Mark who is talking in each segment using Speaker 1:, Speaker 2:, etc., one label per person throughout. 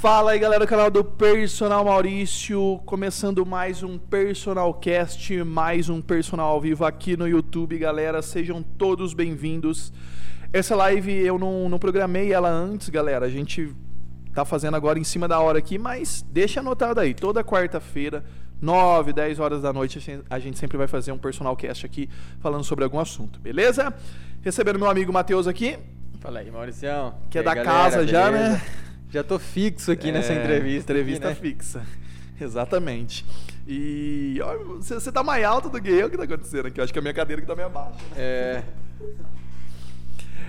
Speaker 1: Fala aí galera do canal do Personal Maurício, começando mais um Personal Cast, mais um Personal ao vivo aqui no YouTube, galera, sejam todos bem-vindos. Essa live eu não, não programei ela antes, galera, a gente tá fazendo agora em cima da hora aqui, mas deixa anotado aí, toda quarta-feira, 9, 10 horas da noite, a gente sempre vai fazer um Personal Cast aqui falando sobre algum assunto, beleza? Recebendo meu amigo Matheus aqui.
Speaker 2: Fala aí, Mauricião.
Speaker 1: Que é da galera, casa já, beleza? né?
Speaker 2: Já tô fixo aqui é, nessa entrevista.
Speaker 1: Entrevista
Speaker 2: aqui,
Speaker 1: né? fixa. Exatamente. E você, você tá mais alto do que eu, o que tá acontecendo aqui? Eu acho que a minha cadeira que tá meio abaixo.
Speaker 2: É.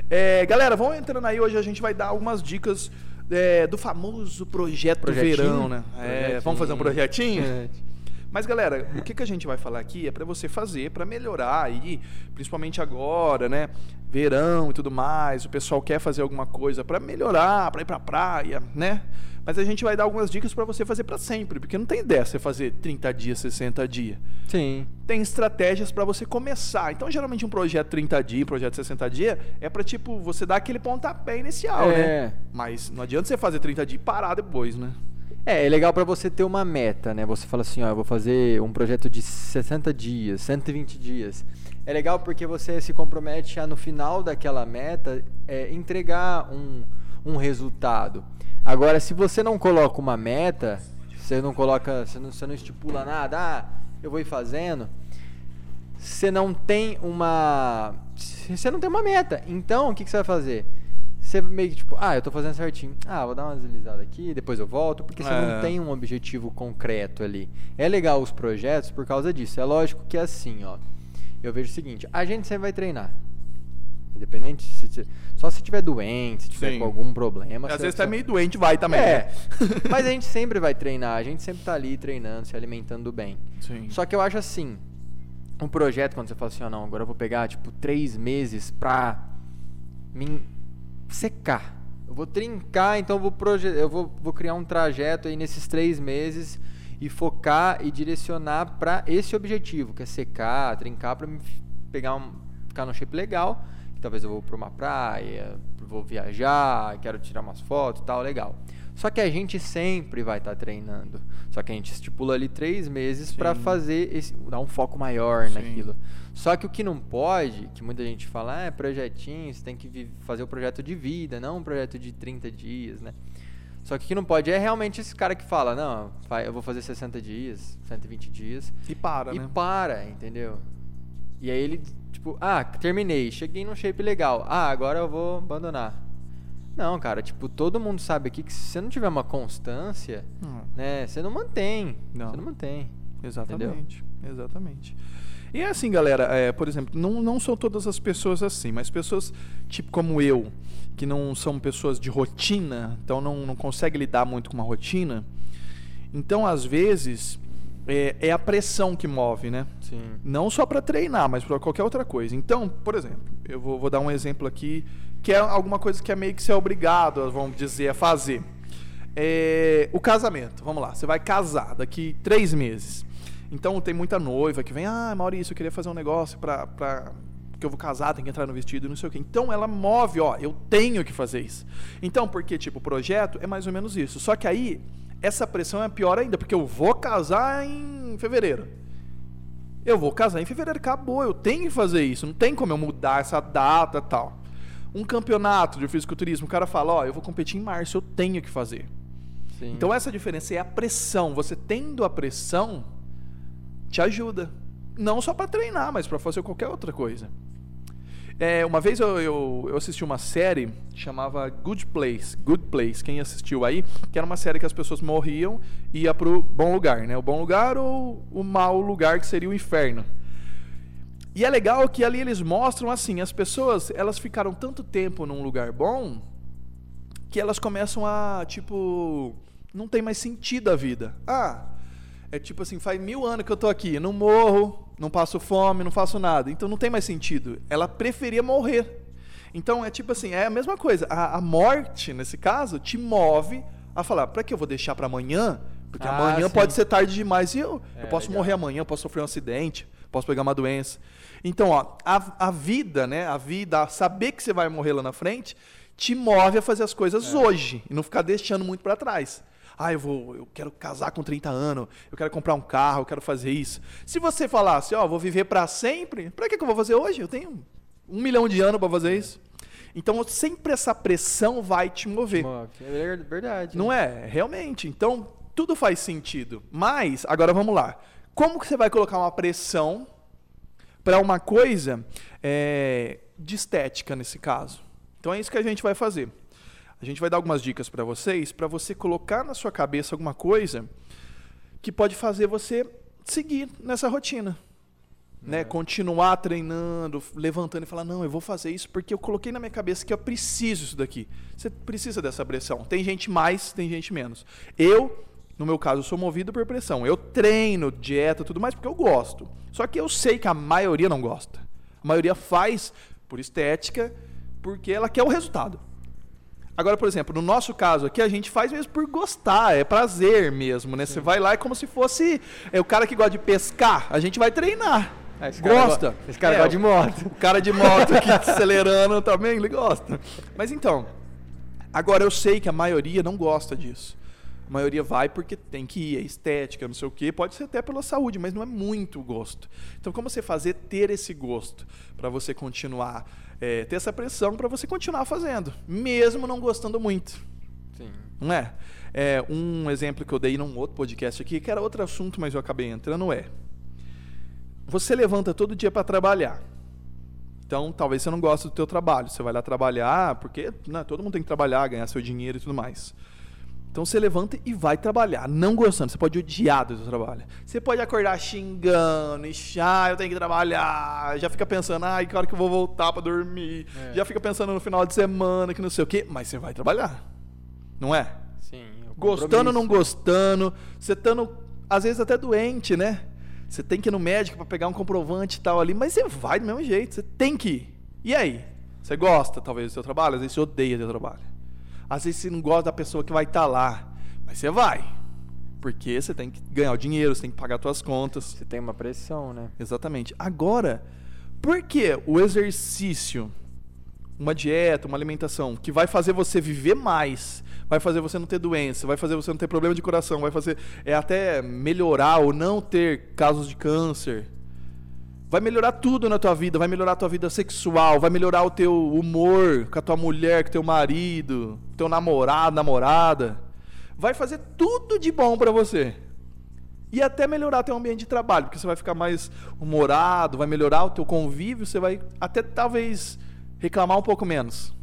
Speaker 1: é. Galera, vamos entrando aí. Hoje a gente vai dar algumas dicas é, do famoso projeto Projetinho? verão, né? É, vamos fazer um projetinho? É. Mas galera, o que, que a gente vai falar aqui é para você fazer para melhorar aí, principalmente agora, né? Verão e tudo mais, o pessoal quer fazer alguma coisa para melhorar, para ir para praia, né? Mas a gente vai dar algumas dicas para você fazer para sempre, porque não tem ideia você fazer 30 dias, 60 dias.
Speaker 2: Sim.
Speaker 1: Tem estratégias para você começar. Então, geralmente um projeto 30 dias, projeto 60 dias, é para tipo você dar aquele pontapé inicial, né? é. né? Mas não adianta você fazer 30 dias e parar depois, né?
Speaker 2: É, é legal para você ter uma meta, né? Você fala assim, ó, eu vou fazer um projeto de 60 dias, 120 dias. É legal porque você se compromete a, no final daquela meta, é, entregar um, um resultado. Agora, se você não coloca uma meta, você não coloca, você não, você não estipula nada, ah, eu vou ir fazendo, você não tem uma. Você não tem uma meta. Então, o que, que você vai fazer? Você meio que tipo, ah, eu tô fazendo certinho. Ah, vou dar uma deslizada aqui, depois eu volto, porque você é. não tem um objetivo concreto ali. É legal os projetos por causa disso. É lógico que é assim, ó. Eu vejo o seguinte, a gente sempre vai treinar. Independente, se, só se tiver doente, se tiver Sim. com algum problema.
Speaker 1: Às vezes só... tá meio doente, vai também.
Speaker 2: É. Né? mas a gente sempre vai treinar, a gente sempre tá ali treinando, se alimentando bem.
Speaker 1: Sim.
Speaker 2: Só que eu acho assim, um projeto, quando você fala assim, ó, oh, não, agora eu vou pegar, tipo, três meses pra me secar. Eu vou trincar, então eu vou, eu vou, vou criar um trajeto aí nesses três meses e focar e direcionar para esse objetivo, que é secar, trincar para pegar um, ficar num shape legal. Talvez eu vou para uma praia, vou viajar, quero tirar umas fotos, tal, legal. Só que a gente sempre vai estar tá treinando. Só que a gente estipula ali três meses para fazer esse, dar um foco maior Sim. naquilo. Só que o que não pode, que muita gente fala, ah, é projetinho, você tem que fazer o projeto de vida, não um projeto de 30 dias, né? Só que o que não pode é realmente esse cara que fala, não, eu vou fazer 60 dias, 120 dias.
Speaker 1: E para,
Speaker 2: e
Speaker 1: né?
Speaker 2: E para, entendeu? E aí ele, tipo, ah, terminei, cheguei num shape legal. Ah, agora eu vou abandonar. Não, cara, tipo, todo mundo sabe aqui que se você não tiver uma constância, hum. né, você não mantém. Não. Você não mantém.
Speaker 1: Exatamente. Entendeu? Exatamente. E é assim, galera, é, por exemplo, não, não são todas as pessoas assim, mas pessoas tipo como eu, que não são pessoas de rotina, então não, não conseguem lidar muito com uma rotina, então às vezes é, é a pressão que move, né?
Speaker 2: Sim.
Speaker 1: Não só para treinar, mas para qualquer outra coisa. Então, por exemplo, eu vou, vou dar um exemplo aqui que é alguma coisa que é meio que ser obrigado, vamos dizer, a fazer. É, o casamento, vamos lá, você vai casar daqui três meses. Então tem muita noiva que vem, ah, Maurício, eu queria fazer um negócio para pra que eu vou casar, tem que entrar no vestido, não sei o quê. Então ela move, ó, eu tenho que fazer isso. Então, porque tipo, o projeto é mais ou menos isso. Só que aí essa pressão é pior ainda, porque eu vou casar em fevereiro. Eu vou casar em fevereiro, acabou, eu tenho que fazer isso, não tem como eu mudar essa data, tal. Um campeonato de fisiculturismo, o cara fala, ó, eu vou competir em março, eu tenho que fazer. Sim. Então essa diferença é a pressão. Você tendo a pressão, te ajuda. Não só para treinar, mas para fazer qualquer outra coisa. É, uma vez eu, eu, eu, assisti uma série chamava Good Place. Good Place, quem assistiu aí, que era uma série que as pessoas morriam e ia pro bom lugar, né? O bom lugar ou o mau lugar que seria o inferno. E é legal que ali eles mostram assim, as pessoas, elas ficaram tanto tempo num lugar bom que elas começam a, tipo, não tem mais sentido a vida. Ah, é tipo assim, faz mil anos que eu tô aqui, não morro, não passo fome, não faço nada. Então não tem mais sentido. Ela preferia morrer. Então é tipo assim, é a mesma coisa. A, a morte, nesse caso, te move a falar, para que eu vou deixar para amanhã? Porque ah, amanhã sim. pode ser tarde demais e eu, é, eu posso legal. morrer amanhã, eu posso sofrer um acidente, posso pegar uma doença. Então, ó, a, a vida, né? A vida, saber que você vai morrer lá na frente, te move a fazer as coisas hoje e não ficar deixando muito para trás. Ah, eu vou, eu quero casar com 30 anos, eu quero comprar um carro, eu quero fazer isso. Se você falasse, ó, vou viver para sempre, para que, que eu vou fazer hoje? Eu tenho um milhão de anos para fazer isso. Então sempre essa pressão vai te mover.
Speaker 2: É verdade.
Speaker 1: Não é? Realmente. Então tudo faz sentido. Mas, agora vamos lá. Como que você vai colocar uma pressão para uma coisa é, de estética nesse caso? Então é isso que a gente vai fazer. A gente vai dar algumas dicas para vocês, para você colocar na sua cabeça alguma coisa que pode fazer você seguir nessa rotina. Né? É. Continuar treinando, levantando e falar: não, eu vou fazer isso porque eu coloquei na minha cabeça que eu preciso isso daqui. Você precisa dessa pressão. Tem gente mais, tem gente menos. Eu, no meu caso, sou movido por pressão. Eu treino, dieta, tudo mais porque eu gosto. Só que eu sei que a maioria não gosta. A maioria faz por estética, porque ela quer o resultado. Agora, por exemplo, no nosso caso aqui, a gente faz mesmo por gostar, é prazer mesmo, né? Você vai lá é como se fosse é, o cara que gosta de pescar, a gente vai treinar.
Speaker 2: Ah, esse gosta.
Speaker 1: esse cara é, gosta de moto. O cara de moto aqui acelerando também, ele gosta. Mas então, agora eu sei que a maioria não gosta disso. A maioria vai porque tem que ir, é estética, não sei o quê. Pode ser até pela saúde, mas não é muito gosto. Então, como você fazer ter esse gosto para você continuar, é, ter essa pressão para você continuar fazendo, mesmo não gostando muito.
Speaker 2: Sim.
Speaker 1: Não é? é? Um exemplo que eu dei num outro podcast aqui, que era outro assunto, mas eu acabei entrando, é. Você levanta todo dia para trabalhar. Então, talvez você não goste do teu trabalho. Você vai lá trabalhar, porque né, todo mundo tem que trabalhar, ganhar seu dinheiro e tudo mais. Então você levanta e vai trabalhar, não gostando. Você pode odiar do seu trabalho. Você pode acordar xingando, e ah, eu tenho que trabalhar. Já fica pensando, ai, que hora que eu vou voltar para dormir. É. Já fica pensando no final de semana, que não sei o quê. Mas você vai trabalhar. Não é?
Speaker 2: Sim.
Speaker 1: Gostando ou não gostando. Você estando, às vezes, até doente, né? Você tem que ir no médico para pegar um comprovante e tal ali. Mas você vai do mesmo jeito. Você tem que ir. E aí? Você gosta, talvez, do seu trabalho? Às vezes você odeia o seu trabalho. Às vezes você não gosta da pessoa que vai estar tá lá, mas você vai. Porque você tem que ganhar o dinheiro, você tem que pagar suas contas.
Speaker 2: Você tem uma pressão, né?
Speaker 1: Exatamente. Agora, por que o exercício, uma dieta, uma alimentação que vai fazer você viver mais, vai fazer você não ter doença, vai fazer você não ter problema de coração, vai fazer é até melhorar ou não ter casos de câncer, Vai melhorar tudo na tua vida, vai melhorar a tua vida sexual, vai melhorar o teu humor com a tua mulher, com o teu marido, teu namorado, namorada. Vai fazer tudo de bom para você. E até melhorar teu ambiente de trabalho, porque você vai ficar mais humorado, vai melhorar o teu convívio, você vai até talvez reclamar um pouco menos.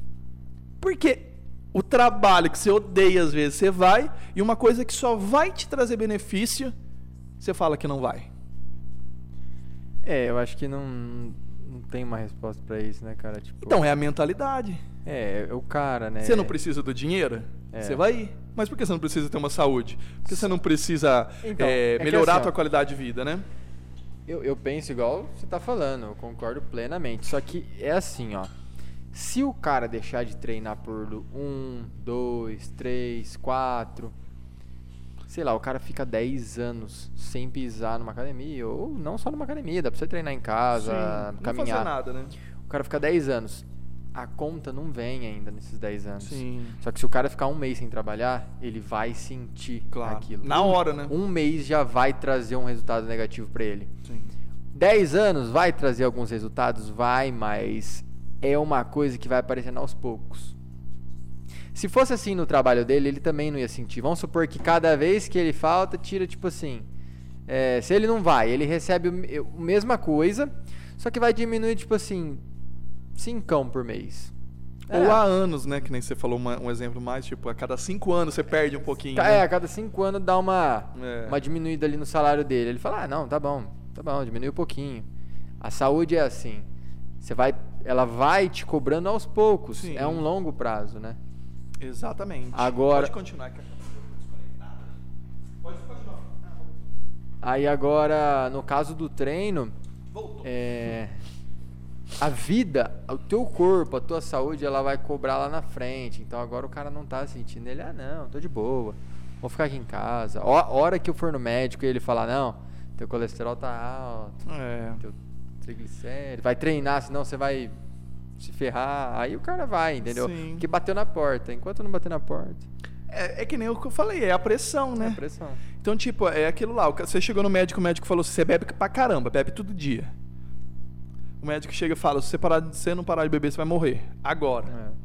Speaker 1: Porque o trabalho que você odeia às vezes, você vai, e uma coisa que só vai te trazer benefício, você fala que não vai.
Speaker 2: É, eu acho que não, não tem uma resposta para isso, né, cara? Tipo,
Speaker 1: então, é a mentalidade.
Speaker 2: É, é o cara, né?
Speaker 1: Você não precisa do dinheiro? É. Você vai ir. Mas por que você não precisa ter uma saúde? Por que você não precisa então, é, é melhorar assim, a tua qualidade de vida, né?
Speaker 2: Eu, eu penso igual você tá falando, eu concordo plenamente. Só que é assim, ó. Se o cara deixar de treinar por um, dois, três, quatro, sei lá, o cara fica 10 anos sem pisar numa academia, ou não só numa academia, dá pra você treinar em casa, Sim, caminhar.
Speaker 1: Não nada, né?
Speaker 2: O cara fica 10 anos. A conta não vem ainda nesses 10 anos.
Speaker 1: Sim.
Speaker 2: Só que se o cara ficar um mês sem trabalhar, ele vai sentir claro. aquilo.
Speaker 1: Na hora, né?
Speaker 2: Um mês já vai trazer um resultado negativo para ele.
Speaker 1: Sim.
Speaker 2: 10 anos vai trazer alguns resultados? Vai, mas é uma coisa que vai aparecendo aos poucos. Se fosse assim no trabalho dele, ele também não ia sentir. Vamos supor que cada vez que ele falta, tira tipo assim. É, se ele não vai, ele recebe a mesma coisa, só que vai diminuir tipo assim, cincão por mês.
Speaker 1: Ou é. há anos, né? Que nem você falou uma, um exemplo mais, tipo, a cada cinco anos você perde um pouquinho.
Speaker 2: É,
Speaker 1: né?
Speaker 2: a cada cinco anos dá uma, é. uma diminuída ali no salário dele. Ele fala, ah, não, tá bom, tá bom, diminui um pouquinho. A saúde é assim. Você vai, ela vai te cobrando aos poucos. Sim. É um longo prazo, né?
Speaker 1: Exatamente.
Speaker 2: Agora.
Speaker 1: Pode continuar. Pode continuar.
Speaker 2: Aí agora, no caso do treino, é, a vida, o teu corpo, a tua saúde, ela vai cobrar lá na frente. Então agora o cara não tá sentindo ele, ah não, tô de boa, vou ficar aqui em casa. A hora que eu for no médico e ele falar, não, teu colesterol tá alto,
Speaker 1: é.
Speaker 2: teu triglicérido, vai treinar, senão você vai se ferrar, aí o cara vai, entendeu?
Speaker 1: Sim.
Speaker 2: Porque bateu na porta. Enquanto não bater na porta,
Speaker 1: É, é que nem o que eu falei, é a pressão,
Speaker 2: é
Speaker 1: né?
Speaker 2: pressão.
Speaker 1: Então, tipo, é aquilo lá. Você chegou no médico, o médico falou: você bebe pra caramba, bebe todo dia. O médico chega e fala: se você, parar, de- se você não parar de beber, você vai morrer. Agora.
Speaker 2: É.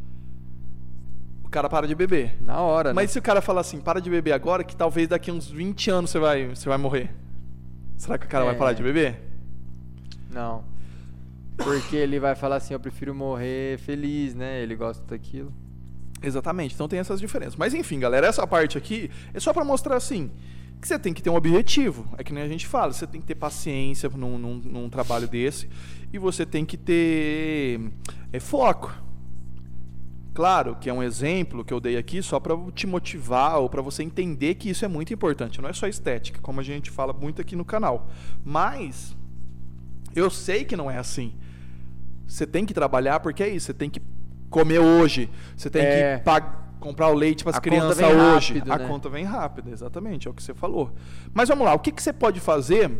Speaker 1: O cara para de beber.
Speaker 2: Na hora,
Speaker 1: Mas
Speaker 2: né?
Speaker 1: se o cara falar assim, para de beber agora, que talvez daqui uns 20 anos você vai, você vai morrer. Será que o cara vai
Speaker 2: É.
Speaker 1: parar de beber?
Speaker 2: Não. Porque ele vai falar assim, eu prefiro morrer feliz, né? Ele gosta daquilo.
Speaker 1: Exatamente, então tem essas diferenças. Mas enfim, galera, essa parte aqui é só pra mostrar assim que você tem que ter um objetivo. É que nem a gente fala, você tem que ter paciência num, num- num trabalho desse e você tem que ter é, foco. Claro que é um exemplo que eu dei aqui só pra te motivar ou pra você entender que isso é muito importante. Não é só estética, como a gente fala muito aqui no canal. Mas eu sei que não é assim. Você tem que trabalhar porque é isso. Você tem que comer hoje. Você tem
Speaker 2: É.
Speaker 1: que pag- comprar o leite para as crianças hoje.
Speaker 2: rápido,
Speaker 1: a
Speaker 2: né?
Speaker 1: conta vem rápida, exatamente. É o que você falou. Mas vamos lá. O que, que você pode fazer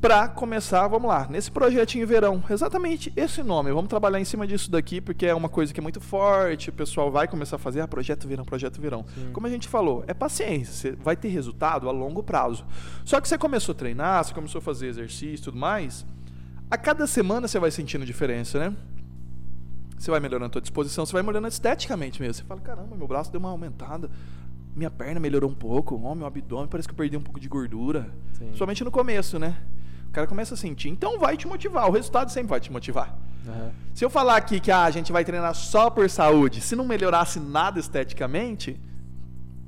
Speaker 1: para começar? Vamos lá. Nesse projetinho verão. Exatamente esse nome. Vamos trabalhar em cima disso daqui porque é uma coisa que é muito forte. O pessoal vai começar a fazer. Ah, projeto verão, projeto verão.
Speaker 2: Sim.
Speaker 1: Como a gente falou, é paciência. Você vai ter resultado a longo prazo. Só que você começou a treinar, você começou a fazer exercício e tudo mais. A cada semana você vai sentindo diferença, né? Você vai melhorando a tua disposição, você vai melhorando esteticamente mesmo. Você fala, caramba, meu braço deu uma aumentada, minha perna melhorou um pouco, ó, meu abdômen parece que eu perdi um pouco de gordura.
Speaker 2: Sim.
Speaker 1: Somente no começo, né? O cara começa a sentir. Então vai te motivar, o resultado sempre vai te motivar.
Speaker 2: Aham.
Speaker 1: Se eu falar aqui que ah, a gente vai treinar só por saúde, se não melhorasse nada esteticamente,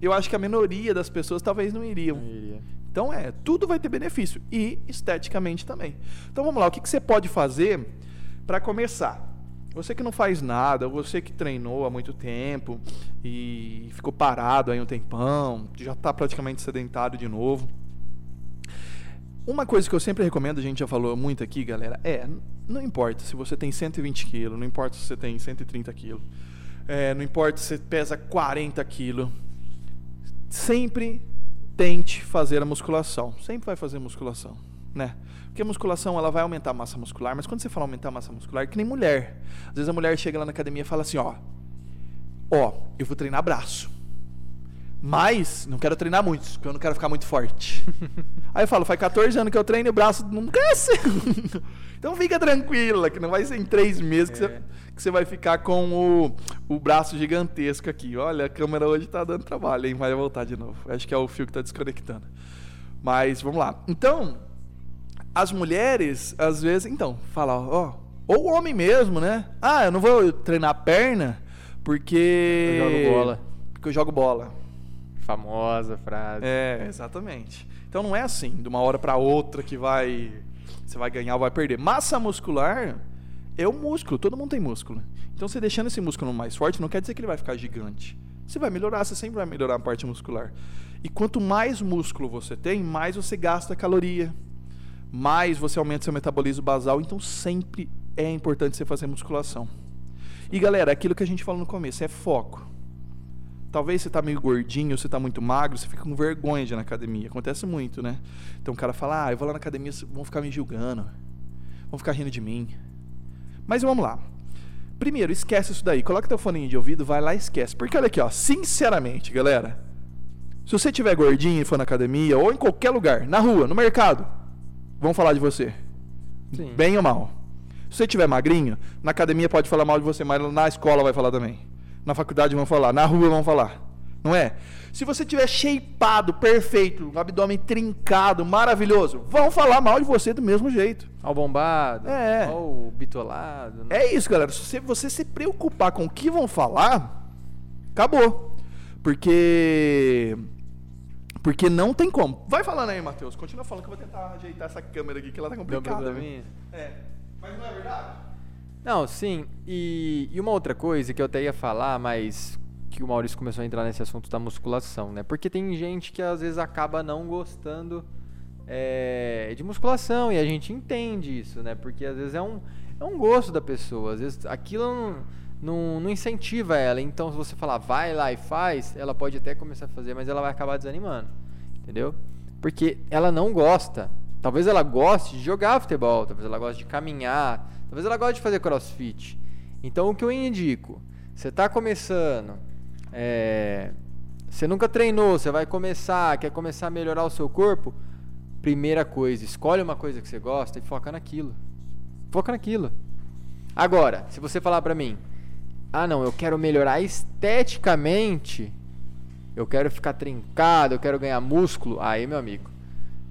Speaker 1: eu acho que a minoria das pessoas talvez não iriam.
Speaker 2: Não iria.
Speaker 1: Então é, tudo vai ter benefício e esteticamente também. Então vamos lá, o que, que você pode fazer para começar? Você que não faz nada, você que treinou há muito tempo e ficou parado aí um tempão, já está praticamente sedentário de novo. Uma coisa que eu sempre recomendo, a gente já falou muito aqui, galera, é, não importa se você tem 120 quilos, não importa se você tem 130 quilos, é, não importa se você pesa 40 quilos, sempre tente fazer a musculação. Sempre vai fazer musculação, né? Porque a musculação ela vai aumentar a massa muscular, mas quando você fala aumentar a massa muscular, é que nem mulher. Às vezes a mulher chega lá na academia e fala assim, ó, ó, eu vou treinar braço. Mas não quero treinar muito, porque eu não quero ficar muito forte. Aí eu falo, faz 14 anos que eu treino e o braço não cresce. então fica tranquila, que não vai ser em três meses que,
Speaker 2: É.
Speaker 1: você, que você vai ficar com o, o braço gigantesco aqui. Olha, a câmera hoje tá dando trabalho, hein? Vai voltar de novo. Acho que é o fio que tá desconectando. Mas vamos lá. Então, as mulheres, às vezes, então, fala, ó, ou o homem mesmo, né? Ah, eu não vou treinar a perna porque.
Speaker 2: Eu jogo bola.
Speaker 1: Porque eu jogo bola.
Speaker 2: Famosa frase.
Speaker 1: É, exatamente. Então não é assim, de uma hora para outra que vai você vai ganhar ou vai perder. Massa muscular é o músculo, todo mundo tem músculo. Então você deixando esse músculo mais forte não quer dizer que ele vai ficar gigante. Você vai melhorar, você sempre vai melhorar a parte muscular. E quanto mais músculo você tem, mais você gasta caloria, mais você aumenta seu metabolismo basal, então sempre é importante você fazer musculação. E galera, aquilo que a gente falou no começo, é foco. Talvez você tá meio gordinho, você tá muito magro, você fica com vergonha de ir na academia. Acontece muito, né? Então o cara fala, ah, eu vou lá na academia, vão ficar me julgando. Vão ficar rindo de mim. Mas vamos lá. Primeiro, esquece isso daí. Coloca teu fone de ouvido, vai lá e esquece. Porque olha aqui, ó, sinceramente, galera. Se você tiver gordinho e for na academia, ou em qualquer lugar, na rua, no mercado, vão falar de você.
Speaker 2: Sim.
Speaker 1: Bem ou mal. Se você tiver magrinho, na academia pode falar mal de você, mas na escola vai falar também. Na faculdade vão falar, na rua vão falar. Não é? Se você tiver shapeado, perfeito, um abdômen trincado, maravilhoso, vão falar mal de você do mesmo jeito.
Speaker 2: Ao bombado.
Speaker 1: É.
Speaker 2: Ao bitolado. né?
Speaker 1: É isso, galera. Se você, se preocupar com o que vão falar, acabou. Porque. Porque não tem como. Vai falando aí, Matheus. Continua falando que eu vou tentar ajeitar essa câmera aqui, que ela tá
Speaker 2: Deu
Speaker 1: complicada. viu?
Speaker 2: probleminha?
Speaker 1: É. Mas não é verdade?
Speaker 2: Não, sim. E, e uma outra coisa que eu até ia falar, mas que o Maurício começou a entrar nesse assunto da musculação, né? Porque tem gente que às vezes acaba não gostando é, de musculação e a gente entende isso, né? Porque às vezes é um, é um gosto da pessoa, às vezes aquilo não, não, não incentiva ela. Então, se você falar vai lá e faz, ela pode até começar a fazer, mas ela vai acabar desanimando, entendeu? Porque ela não gosta. Talvez ela goste de jogar futebol, talvez ela goste de caminhar, talvez ela goste de fazer crossfit. Então o que eu indico? Você está começando, é, você nunca treinou, você vai começar, quer começar a melhorar o seu corpo? Primeira coisa, escolhe uma coisa que você gosta e foca naquilo. Foca naquilo. Agora, se você falar pra mim, ah não, eu quero melhorar esteticamente, eu quero ficar trincado, eu quero ganhar músculo, aí meu amigo,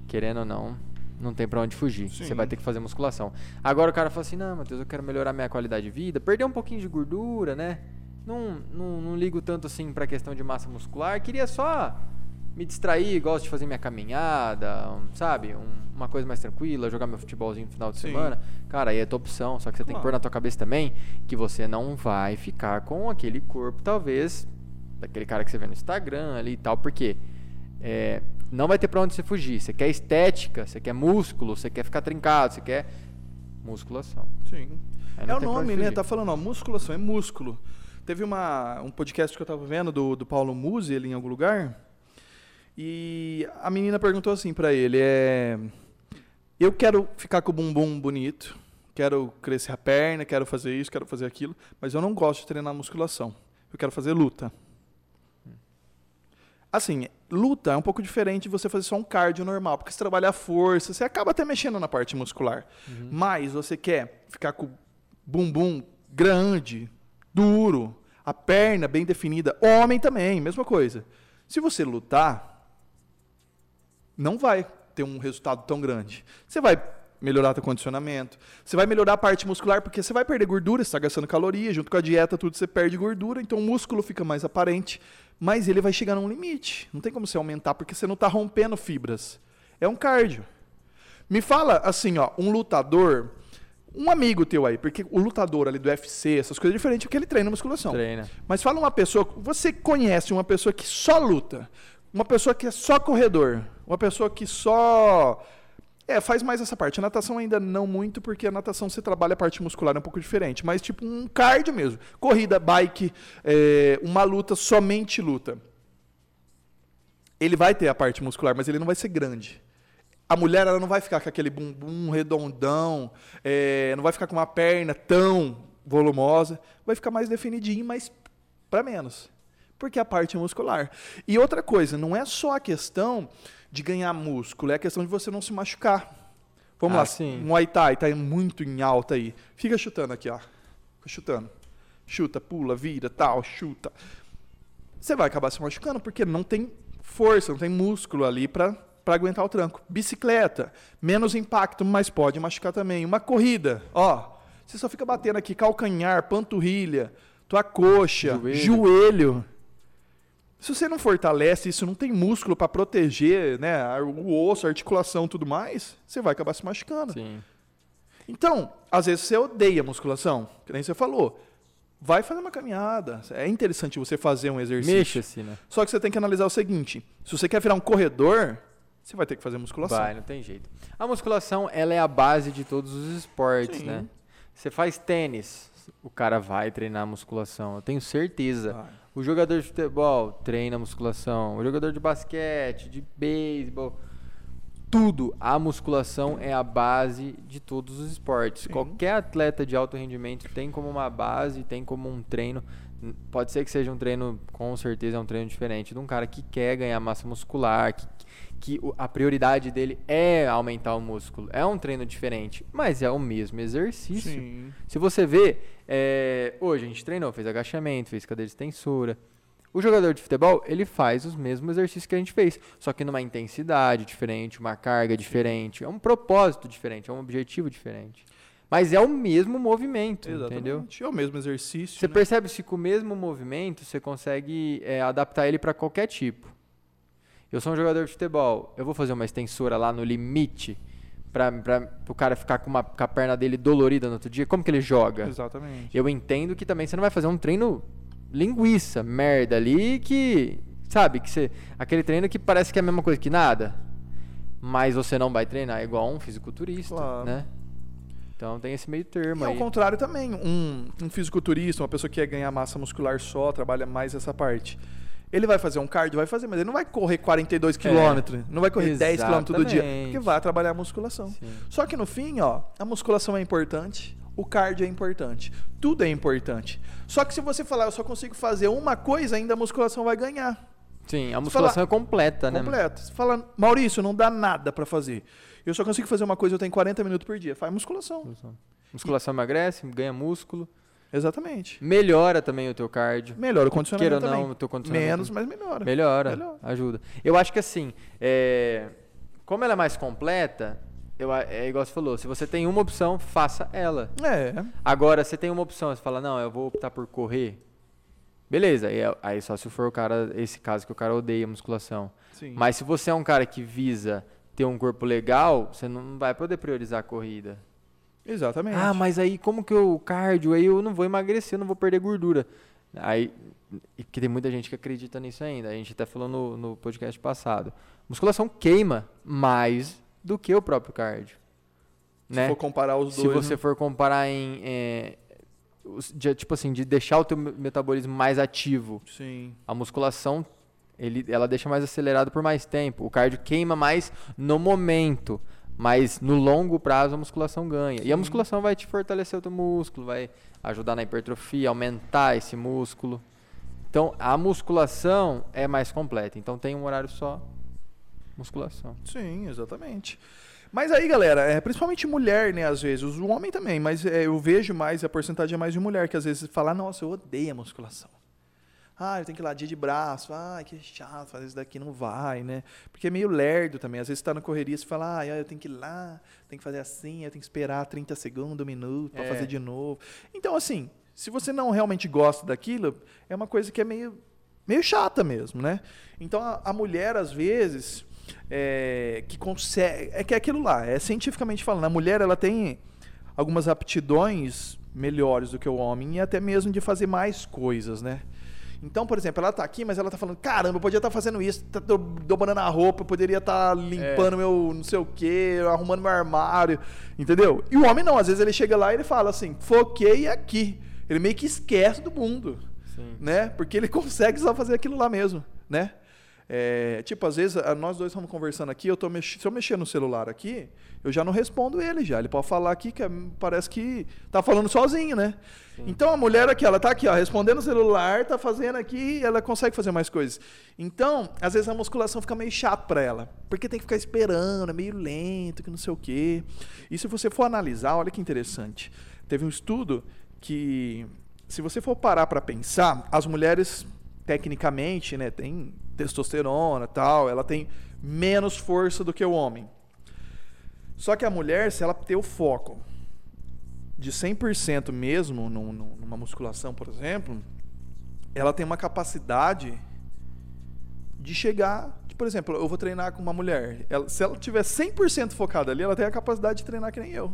Speaker 2: querendo ou não, não tem pra onde fugir.
Speaker 1: Sim.
Speaker 2: Você vai ter que fazer musculação. Agora o cara fala assim, não, Matheus, eu quero melhorar minha qualidade de vida, perder um pouquinho de gordura, né? Não, não, não ligo tanto assim pra questão de massa muscular, queria só me distrair, gosto de fazer minha caminhada, um, sabe? Um- uma coisa mais tranquila, jogar meu futebolzinho no final de
Speaker 1: Sim.
Speaker 2: semana. Cara, aí é tua opção, só que você tem que
Speaker 1: Claro.
Speaker 2: pôr na tua cabeça também que você não vai ficar com aquele corpo, talvez, daquele cara que você vê no Instagram ali e tal, porque é, não vai ter pra onde você fugir. Você quer estética, você quer músculo, você quer ficar trincado, você quer musculação.
Speaker 1: Sim.
Speaker 2: Aí
Speaker 1: É o nome, né? Tá falando, ó, musculação, é músculo. Teve uma, um podcast que eu tava vendo do, do Paulo Musi, ele em algum lugar, e a menina perguntou assim pra ele, é... Eu quero ficar com o bumbum bonito, quero crescer a perna, quero fazer isso, quero fazer aquilo, mas eu não gosto de treinar musculação. Eu quero fazer luta. Assim, luta é um pouco diferente de você fazer só um cardio normal, porque você trabalha a força, você acaba até mexendo na parte muscular. Mas você quer ficar com o bumbum grande, duro, a perna bem definida. Homem também, mesma coisa. Se você lutar, não vai ter um resultado tão grande. Você vai melhorar seu condicionamento, você vai melhorar a parte muscular, porque você vai perder gordura, você está gastando caloria, junto com a dieta, tudo você perde gordura, então o músculo fica mais aparente, mas ele vai chegar num limite. Não tem como você aumentar, porque você não está rompendo fibras. É um cardio. Me fala assim, ó, um lutador, um amigo teu aí, porque o lutador ali do UFC, essas coisas é diferente, porque ele treina musculação.
Speaker 2: Treina.
Speaker 1: Mas fala uma pessoa, você conhece uma pessoa que só luta, uma pessoa que é só corredor, uma pessoa que só é, faz mais essa parte. A natação ainda não muito, porque a natação você trabalha a parte muscular é um pouco diferente, mas tipo um cardio mesmo. Corrida, bike, é, uma luta, somente luta. Ele vai ter a parte muscular, mas ele não vai ser grande. A mulher ela não vai ficar com aquele bumbum redondão, é, não vai ficar com uma perna tão volumosa, vai ficar mais definidinho, mas para menos. Porque é a parte muscular. E outra coisa, não é só a questão de ganhar músculo, é a questão de você não se machucar. Vamos
Speaker 2: Ah,
Speaker 1: lá,
Speaker 2: sim.
Speaker 1: Muay Thai tá muito em alta aí. Fica chutando aqui, ó. Fica chutando. Chuta, pula, vira, tal, chuta. Você vai acabar se machucando porque não tem força, não tem músculo ali para para aguentar o tranco. Bicicleta, menos impacto, mas pode machucar também. Uma corrida, ó, você só fica batendo aqui calcanhar, panturrilha, tua coxa,
Speaker 2: Joelho.
Speaker 1: joelho. Se você não fortalece isso, não tem músculo para proteger, né, a- o osso, a articulação, tudo mais, você vai acabar se machucando.
Speaker 2: Sim.
Speaker 1: Então, às vezes você odeia musculação, que nem você falou. Vai fazer uma caminhada. É interessante você fazer um exercício.
Speaker 2: Mexa-se, né?
Speaker 1: Só que você tem que analisar o seguinte: se você quer virar um corredor, você vai ter que fazer musculação.
Speaker 2: Vai, não tem jeito. A musculação, ela é a base de todos os esportes,
Speaker 1: Sim.
Speaker 2: né? Você faz tênis, o cara vai treinar musculação, eu tenho certeza.
Speaker 1: Vai.
Speaker 2: O jogador de futebol treina musculação, o jogador de basquete, de beisebol, tudo, a musculação é a base de todos os esportes.
Speaker 1: Sim.
Speaker 2: Qualquer atleta de alto rendimento tem como uma base, tem como um treino. Pode ser que seja um treino, com certeza é um treino diferente de um cara que quer ganhar massa muscular, que, que a prioridade dele é aumentar o músculo. É um treino diferente, mas é o mesmo exercício.
Speaker 1: Sim.
Speaker 2: Se você vê, é, hoje a gente treinou, fez agachamento, fez cadeira de extensura. O jogador de futebol, ele faz os mesmos exercícios que a gente fez, só que numa intensidade diferente, uma carga diferente, é um propósito diferente, é um objetivo diferente. Mas é o mesmo movimento, entendeu?
Speaker 1: Exatamente. É o mesmo exercício.
Speaker 2: Você
Speaker 1: né?
Speaker 2: percebe se com o mesmo movimento você consegue é, adaptar ele para qualquer tipo. Eu sou um jogador de futebol, eu vou fazer uma extensora lá no limite para o cara ficar com, uma, com a perna dele dolorida no outro dia. Como que ele joga?
Speaker 1: Exatamente.
Speaker 2: Eu entendo que também você não vai fazer um treino linguiça, merda ali, que. Sabe, que você. Aquele treino que parece que é a mesma coisa que nada. Mas você não vai treinar igual um fisiculturista,
Speaker 1: Claro.
Speaker 2: né? Então tem esse meio termo
Speaker 1: E ao
Speaker 2: aí.
Speaker 1: contrário também, um, um fisiculturista, uma pessoa que quer ganhar massa muscular só, trabalha mais essa parte. Ele vai fazer um cardio, vai fazer, mas ele não vai correr 42 quilômetros, não vai correr 10 quilômetros todo dia, porque vai trabalhar a musculação.
Speaker 2: Sim.
Speaker 1: Só que no fim, ó, a musculação é importante, o cardio é importante. Tudo é importante. Só que se você falar, eu só consigo fazer uma coisa, ainda a musculação vai ganhar.
Speaker 2: Sim, a musculação
Speaker 1: fala-
Speaker 2: é completa, né?
Speaker 1: Completa. Você fala, Maurício, não dá nada pra fazer. Eu só consigo fazer uma coisa, eu tenho 40 minutos por dia. Faz musculação.
Speaker 2: Musculação emagrece, ganha músculo,
Speaker 1: Exatamente.
Speaker 2: melhora também o teu cardio.
Speaker 1: Melhora o
Speaker 2: Queira
Speaker 1: condicionamento
Speaker 2: ou não, o teu condicionamento.
Speaker 1: Menos, mas melhora.
Speaker 2: Melhora,
Speaker 1: Melhora.
Speaker 2: ajuda. Eu acho que assim, é, como ela é mais completa, eu, é igual você falou, se você tem uma opção, faça ela.
Speaker 1: É.
Speaker 2: Agora, você tem uma opção, você fala, não, eu vou optar por correr. Beleza, aí, é- aí só se for o cara, esse caso que o cara odeia musculação.
Speaker 1: Sim.
Speaker 2: Mas se você é um cara que visa ter um corpo legal, você não vai poder priorizar a corrida.
Speaker 1: Exatamente.
Speaker 2: Ah, mas aí como que eu cardio, aí eu não vou emagrecer, não vou perder gordura. Aí, e porque tem muita gente que acredita nisso ainda. A gente até falou no, no podcast passado. Musculação queima mais do que o próprio cardio.
Speaker 1: Se
Speaker 2: né?
Speaker 1: for comparar os
Speaker 2: Se
Speaker 1: dois.
Speaker 2: você
Speaker 1: né?
Speaker 2: for comparar em é, de- tipo assim, de deixar o teu me- metabolismo mais ativo,
Speaker 1: Sim.
Speaker 2: a musculação ele, ela deixa mais acelerado por mais tempo. O cardio queima mais no momento, mas no longo prazo a musculação ganha. E a
Speaker 1: Sim.
Speaker 2: musculação vai te fortalecer o teu músculo, vai ajudar na hipertrofia, aumentar esse músculo. Então, a musculação é mais completa. Então, tem um horário só musculação.
Speaker 1: Sim, exatamente. Mas aí, galera, é, principalmente mulher, né, às vezes, o homem também, mas é, eu vejo mais, a porcentagem é mais de mulher, que às vezes fala, nossa, eu odeio a musculação. Ah, eu tenho que ir lá dia de braço, ah, que chato, fazer isso daqui não vai, né? Porque é meio lerdo também, às vezes você tá na correria, você fala, ah, eu tenho que ir lá, tem que fazer assim, eu tenho que esperar 30 segundos, um minuto para
Speaker 2: É.
Speaker 1: fazer de novo. Então, assim, se você não realmente gosta daquilo, é uma coisa que é meio, meio chata mesmo, né? Então, a, a mulher, às vezes, é, que consegue. É que é aquilo lá, é cientificamente falando, a mulher ela tem algumas aptidões melhores do que o homem e até mesmo de fazer mais coisas, né? Então, por exemplo, ela tá aqui, mas ela tá falando, caramba, eu podia estar fazendo isso, tá do- dobrando a roupa, eu poderia estar limpando meu não sei o quê, arrumando meu armário, entendeu? E o homem não, às vezes ele chega lá e ele fala assim, foquei aqui. Ele meio que esquece do mundo
Speaker 2: Sim.
Speaker 1: né? Porque ele consegue só fazer aquilo lá mesmo, né? É, tipo, às vezes, a- nós dois estamos conversando aqui, eu tô mex... se eu mexer no celular aqui, eu já não respondo ele já. Ele pode falar aqui que é- parece que tá falando sozinho, né? Então a mulher aqui, ela tá aqui, ó, respondendo o celular, tá fazendo aqui, ela consegue fazer mais coisas. Então, às vezes a musculação fica meio chato para ela, porque tem que ficar esperando, é meio lento, que não sei o quê. E se você for analisar, olha que interessante. Teve um estudo que se você for parar para pensar, as mulheres tecnicamente, né, tem testosterona, tal, ela tem menos força do que o homem. Só que a mulher, se ela ter o foco de 100% mesmo num- num- numa musculação, por exemplo, ela tem uma capacidade de chegar, por exemplo, eu vou treinar com uma mulher, ela- se ela tiver 100% focada ali, ela tem a capacidade de treinar que nem eu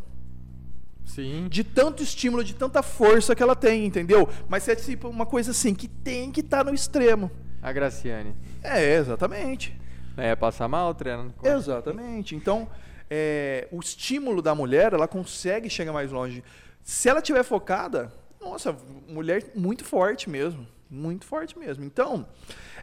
Speaker 2: Sim.
Speaker 1: de tanto estímulo, de tanta força que ela tem, entendeu? Mas é tipo uma coisa assim que tem que estar no extremo.
Speaker 2: A Graciane.
Speaker 1: É, exatamente.
Speaker 2: É passar mal treinando.
Speaker 1: Exatamente. Então, é, o estímulo da mulher, ela consegue chegar mais longe. Se ela tiver focada, nossa, mulher muito forte mesmo. Muito forte mesmo. Então,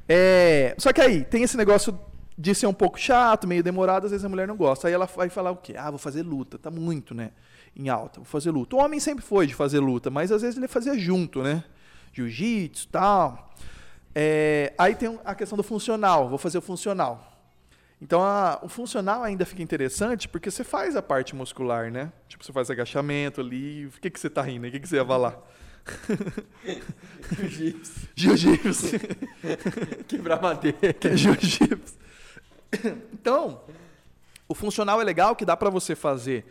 Speaker 1: é, só que aí, tem esse negócio de ser um pouco chato, meio demorado, às vezes a mulher não gosta. Aí ela vai falar o quê? Ah, vou fazer luta. Tá muito, né? Em alta. Vou fazer luta. O homem sempre foi de fazer luta, mas às vezes ele fazia junto, né? Jiu-jitsu e tal. É, aí tem a questão do funcional. Vou fazer o funcional. Então, a- o funcional ainda fica interessante porque você faz a parte muscular, né? Tipo, você faz agachamento ali. O que, que você tá rindo? O que, que você ia falar?
Speaker 2: Jiu-jitsu.
Speaker 1: Jiu-jitsu.
Speaker 2: Quebrar madeira.
Speaker 1: que jiu-jitsu. Então, o funcional é legal que dá pra você fazer.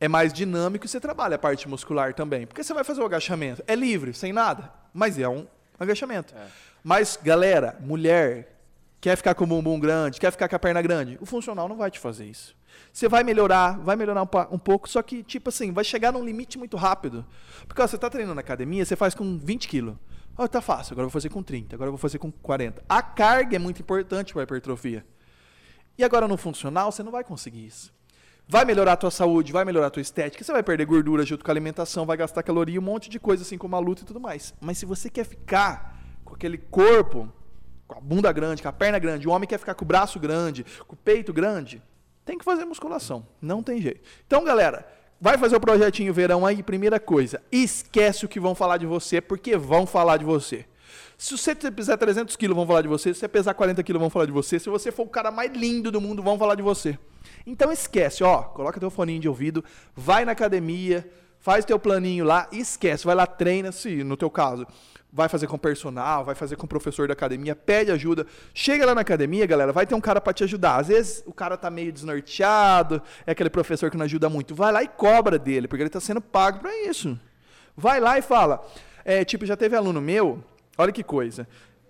Speaker 1: É mais dinâmico e você trabalha a parte muscular também. Porque você vai fazer o agachamento. É livre, sem nada. Mas é um agachamento.
Speaker 2: É.
Speaker 1: Mas, galera, mulher, quer ficar com o bumbum grande, quer ficar com a perna grande, o funcional não vai te fazer isso. Você vai melhorar, vai melhorar um, um pouco, só que, tipo assim, vai chegar num limite muito rápido. Porque ó, você tá treinando na academia, você faz com 20 quilos. Ó, tá fácil, agora eu vou fazer com 30, agora eu vou fazer com 40. A carga é muito importante para a hipertrofia. E agora no funcional, você não vai conseguir isso. Vai melhorar a tua saúde, vai melhorar a tua estética, você vai perder gordura junto com a alimentação, vai gastar caloria, um monte de coisa assim como a luta e tudo mais. Mas se você quer ficar com aquele corpo, com a bunda grande, com a perna grande, o homem quer ficar com o braço grande, com o peito grande, tem que fazer musculação. Não tem jeito. Então, galera, Vai fazer o projetinho verão aí, primeira coisa, esquece o que vão falar de você, porque vão falar de você. Se você pesar 300 quilos, vão falar de você. Se você pesar 40 quilos, vão falar de você. Se você for o cara mais lindo do mundo, vão falar de você. Então esquece, ó, coloca teu foninho de ouvido, vai na academia, faz teu planinho lá, esquece, vai lá, treina, se no teu caso vai fazer com personal, vai fazer com professor da academia, pede ajuda. Chega lá na academia, galera, vai ter um cara para te ajudar. Às vezes o cara tá meio desnorteado, é aquele professor que não ajuda muito. Vai lá e cobra dele, porque ele tá sendo pago para isso. Vai lá e fala. É, tipo, já teve aluno meu, olha que coisa.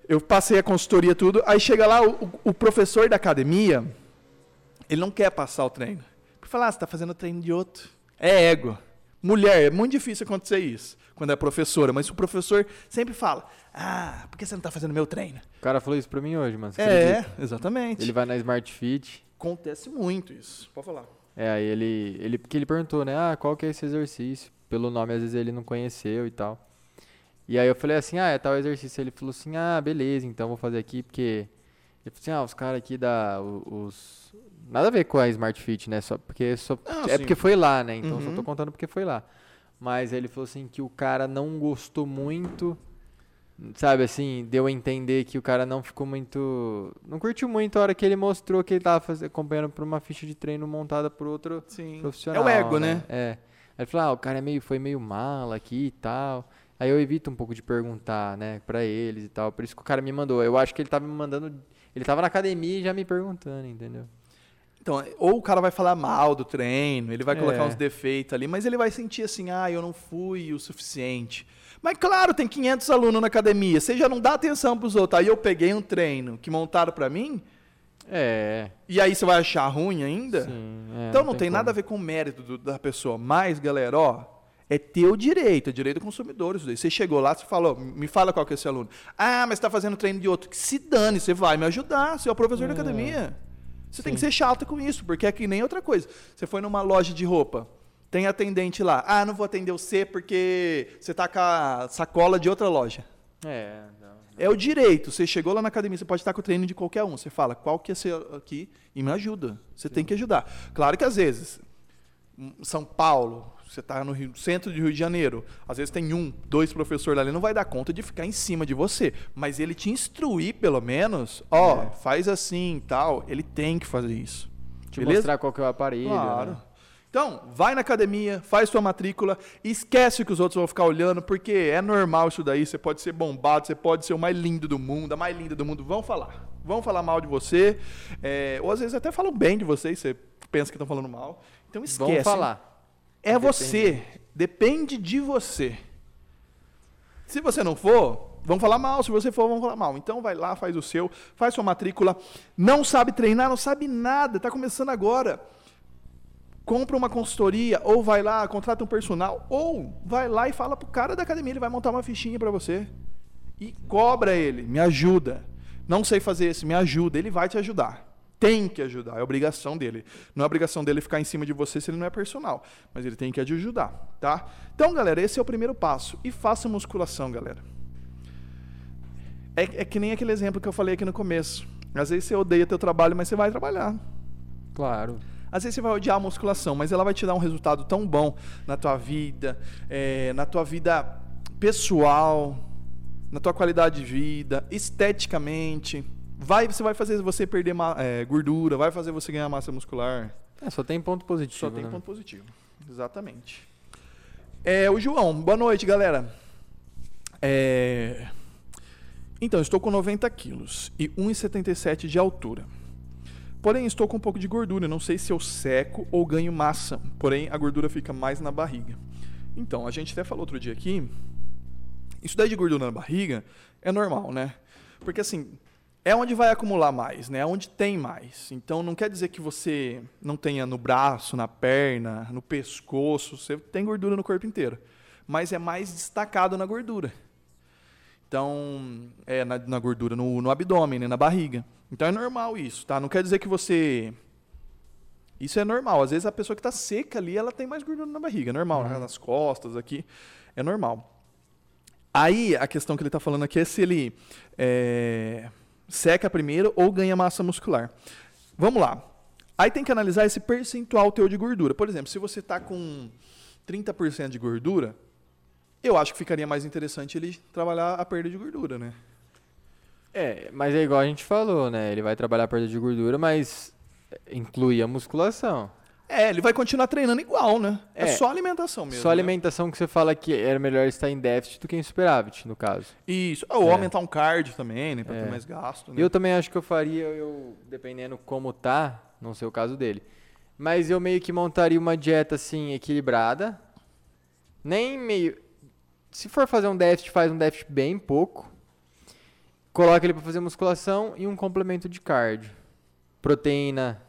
Speaker 1: Eu passei a consultoria tudo, aí chega lá o, o professor da academia, ele não quer passar o treino. Porque fala, ah, você tá fazendo treino de outro. É ego. Mulher, é muito difícil acontecer isso quando é professora, mas o professor sempre fala: Ah, por que você não está fazendo meu treino?
Speaker 2: O cara falou isso para mim hoje, mano.
Speaker 1: é, exatamente.
Speaker 2: Ele vai na Smart Fit.
Speaker 1: Acontece muito isso. Pode falar.
Speaker 2: É, aí ele, ele, porque ele perguntou, né? Ah, qual que é esse exercício? Pelo nome, às vezes ele não conheceu e tal. E aí eu falei assim, ah, é tal exercício. Ele falou assim, ah, beleza, então vou fazer aqui, porque... Ele falou assim, ah, os caras aqui da... Os... Nada a ver com a Smart Fit, né? Só porque, só... Ah, é sim. porque foi lá, né? Então uhum. só tô uhum. contando porque foi lá. Mas ele falou assim que o cara não gostou muito. Sabe assim, deu a entender que o cara não ficou muito. Não curtiu muito a hora que ele mostrou que ele tava faz... acompanhando por uma ficha de treino montada por outro Sim. profissional.
Speaker 1: É o ego, né? né?
Speaker 2: É. Aí ele falou, ah, o cara é meio, foi meio mal aqui e tal. Aí eu evito um pouco de perguntar, né, pra eles e tal. Por isso que o cara me mandou. Eu acho que ele tava me mandando. Ele tava na academia e já me perguntando, entendeu?
Speaker 1: Então, ou o cara vai falar mal do treino, ele vai colocar é. uns defeitos ali, mas ele vai sentir assim, ah, eu não fui o suficiente. Mas claro, tem 500 alunos na academia, você já não dá atenção para os outros. Aí eu peguei um treino que montaram para mim,
Speaker 2: é.
Speaker 1: E aí você vai achar ruim ainda? Sim, é, então não, não tem, tem nada a ver com o mérito do, da pessoa. Mas, galera, ó, é teu direito, é direito do consumidor isso daí. Você chegou lá, você falou, me fala qual que é esse aluno. Ah, mas está fazendo treino de outro. Que se dane, você vai me ajudar, você é o professor é. da academia. Você Sim. tem que ser chato com isso, porque é que nem outra coisa. Você foi numa loja de roupa, tem atendente lá. Ah, não vou atender você porque você está com a sacola de outra loja.
Speaker 2: É, não,
Speaker 1: não. É o direito. Você chegou lá na academia, você pode estar com o treino de qualquer um. Você fala, qual que é seu aqui? E me ajuda. Você Sim. tem que ajudar. Claro que às vezes, São Paulo, você está no Rio, centro de Rio de Janeiro, às vezes tem um, dois professores ali, não vai dar conta de ficar em cima de você. Mas ele te instruir, pelo menos, ó, é. faz assim tal, ele tem que fazer isso.
Speaker 2: Te Beleza? mostrar qual que é o aparelho.
Speaker 1: Claro. Né? Então, vai na academia, faz sua matrícula, esquece que os outros vão ficar olhando, porque é normal isso daí, você pode ser bombado, você pode ser o mais lindo do mundo, a mais linda do mundo, vão falar. Vão falar mal de você, é, ou às vezes até falam bem de você, e você pensa que estão falando mal. Então esquece. Vão
Speaker 2: falar.
Speaker 1: É Depende. você. Depende de você. Se você não for, vão falar mal. Se você for, vão falar mal. Então vai lá, faz o seu, faz sua matrícula. Não sabe treinar, não sabe nada, está começando agora. Compra uma consultoria, ou vai lá, contrata um personal, ou vai lá e fala pro cara da academia, ele vai montar uma fichinha para você. E cobra ele, me ajuda. Não sei fazer isso, me ajuda, ele vai te ajudar tem que ajudar, é obrigação dele. Não é obrigação dele ficar em cima de você se ele não é personal, mas ele tem que te ajudar, tá? Então, galera, esse é o primeiro passo. E faça musculação, galera. É, é que nem aquele exemplo que eu falei aqui no começo. Às vezes você odeia teu trabalho, mas você vai trabalhar.
Speaker 2: Claro.
Speaker 1: Às vezes você vai odiar a musculação, mas ela vai te dar um resultado tão bom na tua vida, é, na tua vida pessoal, na tua qualidade de vida, esteticamente vai, você vai fazer você perder é, gordura, vai fazer você ganhar massa muscular.
Speaker 2: É, só tem ponto positivo.
Speaker 1: Só tem
Speaker 2: né?
Speaker 1: ponto positivo. Exatamente. É, o João, boa noite, galera. É... Então, estou com 90 quilos e 1,77 de altura. Porém, estou com um pouco de gordura. Não sei se eu seco ou ganho massa. Porém, a gordura fica mais na barriga. Então, a gente até falou outro dia aqui. Isso daí de gordura na barriga é normal, né? Porque assim, é onde vai acumular mais, né? É onde tem mais. Então não quer dizer que você não tenha no braço, na perna, no pescoço, você tem gordura no corpo inteiro, mas é mais destacado na gordura. Então, é na, na gordura no, no abdômen, né? na barriga. Então é normal isso, tá? Não quer dizer que você isso é normal. Às vezes a pessoa que está seca ali, ela tem mais gordura na barriga, é normal, uhum. né? nas costas aqui, é normal. Aí a questão que ele está falando aqui é se ele é, seca primeiro ou ganha massa muscular. Vamos lá. Aí tem que analisar esse percentual teu de gordura. Por exemplo, se você tá com 30% de gordura, eu acho que ficaria mais interessante ele trabalhar a perda de gordura, né?
Speaker 2: É, mas é igual a gente falou, né? Ele vai trabalhar a perda de gordura, mas inclui a musculação.
Speaker 1: É, ele vai continuar treinando igual, né? É,
Speaker 2: É.
Speaker 1: só alimentação mesmo.
Speaker 2: Só
Speaker 1: né?
Speaker 2: alimentação que você fala que era melhor estar em déficit do que em superávit, no caso.
Speaker 1: Isso. Ou
Speaker 2: É.
Speaker 1: aumentar um cardio também, né? Pra
Speaker 2: É.
Speaker 1: ter mais gasto, né?
Speaker 2: Eu também acho que eu faria, eu, dependendo como tá, não sei o caso dele. Mas eu meio que montaria uma dieta assim, equilibrada. Nem meio. Se for fazer um déficit, faz um déficit bem pouco. Coloca ele pra fazer musculação e um complemento de cardio. Proteína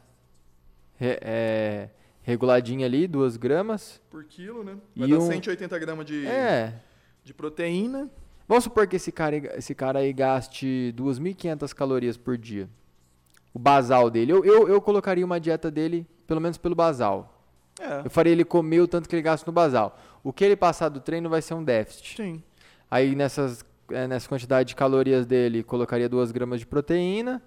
Speaker 2: é, reguladinha ali, 2 gramas.
Speaker 1: Por quilo, né?
Speaker 2: E
Speaker 1: Vai dar
Speaker 2: um-
Speaker 1: 180 gramas de,
Speaker 2: É.
Speaker 1: de proteína.
Speaker 2: Vamos supor que esse cara, esse cara aí gaste 2.500 calorias por dia. O basal dele. Eu, eu, eu colocaria uma dieta dele, pelo menos pelo basal.
Speaker 1: É.
Speaker 2: Eu faria ele comer o tanto que ele gasta no basal. O que ele passar do treino vai ser um déficit.
Speaker 1: Sim.
Speaker 2: Aí nessas, eh, nessa quantidade de calorias dele, colocaria 2 gramas de proteína,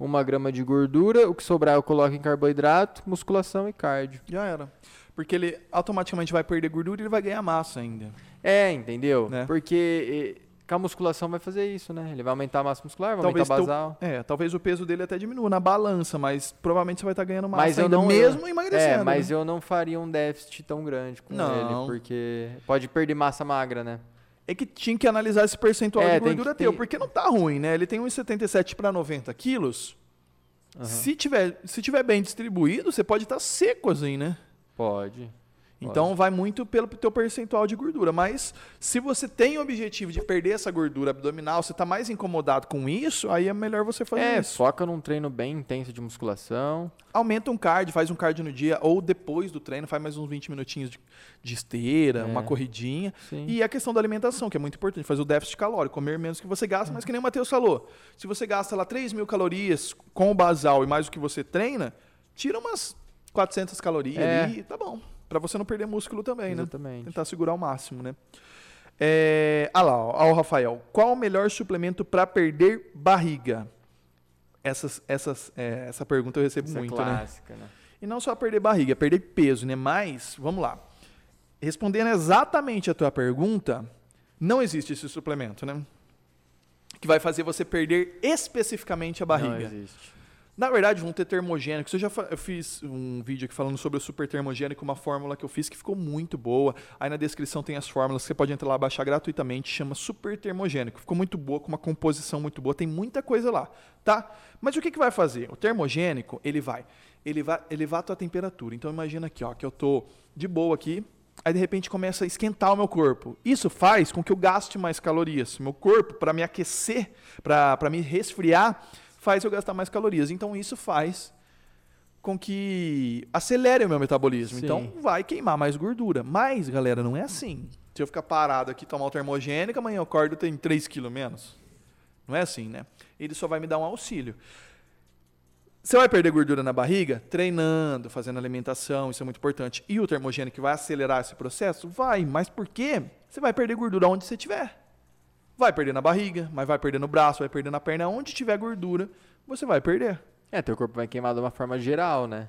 Speaker 2: 1 grama de gordura. O que sobrar eu coloco em carboidrato, musculação e cardio.
Speaker 1: Já era. Porque ele automaticamente vai perder gordura e ele vai ganhar massa ainda.
Speaker 2: É, entendeu?
Speaker 1: Né?
Speaker 2: Porque com a musculação vai fazer isso, né? Ele vai aumentar a massa muscular, vai
Speaker 1: Talvez
Speaker 2: aumentar
Speaker 1: teu-
Speaker 2: basal.
Speaker 1: É, talvez o peso dele até diminua na balança, mas provavelmente você vai estar ganhando massa
Speaker 2: Mas eu
Speaker 1: ainda,
Speaker 2: não-
Speaker 1: mesmo
Speaker 2: eu-
Speaker 1: emagrecendo.
Speaker 2: É, mas
Speaker 1: né?
Speaker 2: eu não faria um déficit tão grande com
Speaker 1: Não.
Speaker 2: ele, porque pode perder massa magra, né?
Speaker 1: É que tinha que analisar esse percentual
Speaker 2: É,
Speaker 1: de gordura teu, porque não tá ruim, né? Ele tem uns 77 para 90 quilos.
Speaker 2: Aham.
Speaker 1: Se, tiver, se tiver bem distribuído, você pode estar seco assim, né?
Speaker 2: Pode.
Speaker 1: Então vai muito pelo teu percentual de gordura. Mas se você tem o objetivo de perder essa gordura abdominal, você está mais incomodado com isso, aí é melhor você fazer
Speaker 2: É,
Speaker 1: isso.
Speaker 2: foca num treino bem intenso de musculação.
Speaker 1: Aumenta um cardio, faz um cardio no dia, ou depois do treino, faz mais uns 20 minutinhos de, de esteira,
Speaker 2: É.
Speaker 1: uma corridinha.
Speaker 2: Sim.
Speaker 1: E a questão da alimentação, que é muito importante, fazer o déficit calórico, comer menos que você gasta, mas que nem o Matheus falou. Se você gasta lá 3 mil calorias com o basal e mais o que você treina, tira umas 400 calorias
Speaker 2: É.
Speaker 1: ali, tá bom. Pra você não perder músculo também, né?
Speaker 2: Exatamente.
Speaker 1: Tentar segurar ao máximo, né? É, ah lá, ó, o Rafael. Qual o melhor suplemento para perder barriga? Essas, essas, é, essa pergunta eu recebo
Speaker 2: Essa é
Speaker 1: muito, né?
Speaker 2: clássica, né?
Speaker 1: E não só perder barriga, perder peso, né? Mas, vamos lá. Respondendo exatamente a tua pergunta, não existe esse suplemento, né? Que vai fazer você perder especificamente a
Speaker 2: Não
Speaker 1: barriga.
Speaker 2: existe.
Speaker 1: Na verdade, vão ter termogênicos. Eu já eu fiz um vídeo aqui falando sobre o super termogênico, uma fórmula que eu fiz que ficou muito boa. Aí na descrição tem as fórmulas, você pode entrar lá baixar gratuitamente, chama super termogênico. Ficou muito boa, com uma composição muito boa, tem muita coisa lá, tá? Mas o que, que vai fazer? O termogênico, ele vai, ele vai elevar a tua temperatura. Então imagina aqui, ó, que eu tô de boa aqui, aí de repente começa a esquentar o meu corpo. Isso faz com que eu gaste mais calorias. Meu corpo, para me aquecer, para me resfriar, faz eu gastar mais calorias. Então isso faz com que acelere o meu metabolismo.
Speaker 2: Sim.
Speaker 1: Então vai queimar mais gordura. Mas, galera, não é assim. Se eu ficar parado aqui, tomar o termogênico, amanhã eu acordo tem 3 quilos menos. Não é assim, né? Ele só vai me dar um auxílio. Você vai perder gordura na barriga? Treinando, fazendo alimentação, isso é muito importante. E o termogênico vai acelerar esse processo? Vai, mas por quê? Você vai perder gordura onde você estiver. Vai perder na barriga, mas vai perder no braço, vai perder na perna. Onde tiver gordura, você vai perder.
Speaker 2: É, teu corpo vai queimar de uma forma geral, né?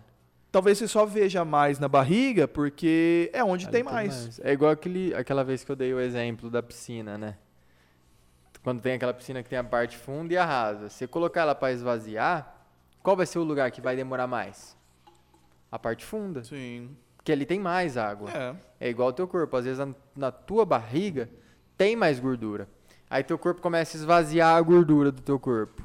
Speaker 1: Talvez você só veja mais na barriga, porque é onde
Speaker 2: Ali
Speaker 1: tem mais.
Speaker 2: É igual aquele, aquela vez que eu dei o exemplo da piscina, né? Quando tem aquela piscina que tem a parte funda e a rasa. Se colocar ela para esvaziar, qual vai ser o lugar que vai demorar mais? A parte funda.
Speaker 1: Sim.
Speaker 2: Porque ali tem mais água.
Speaker 1: É.
Speaker 2: É igual o teu corpo. Às vezes na, na tua barriga tem mais gordura. Aí teu corpo começa a esvaziar a gordura do teu corpo.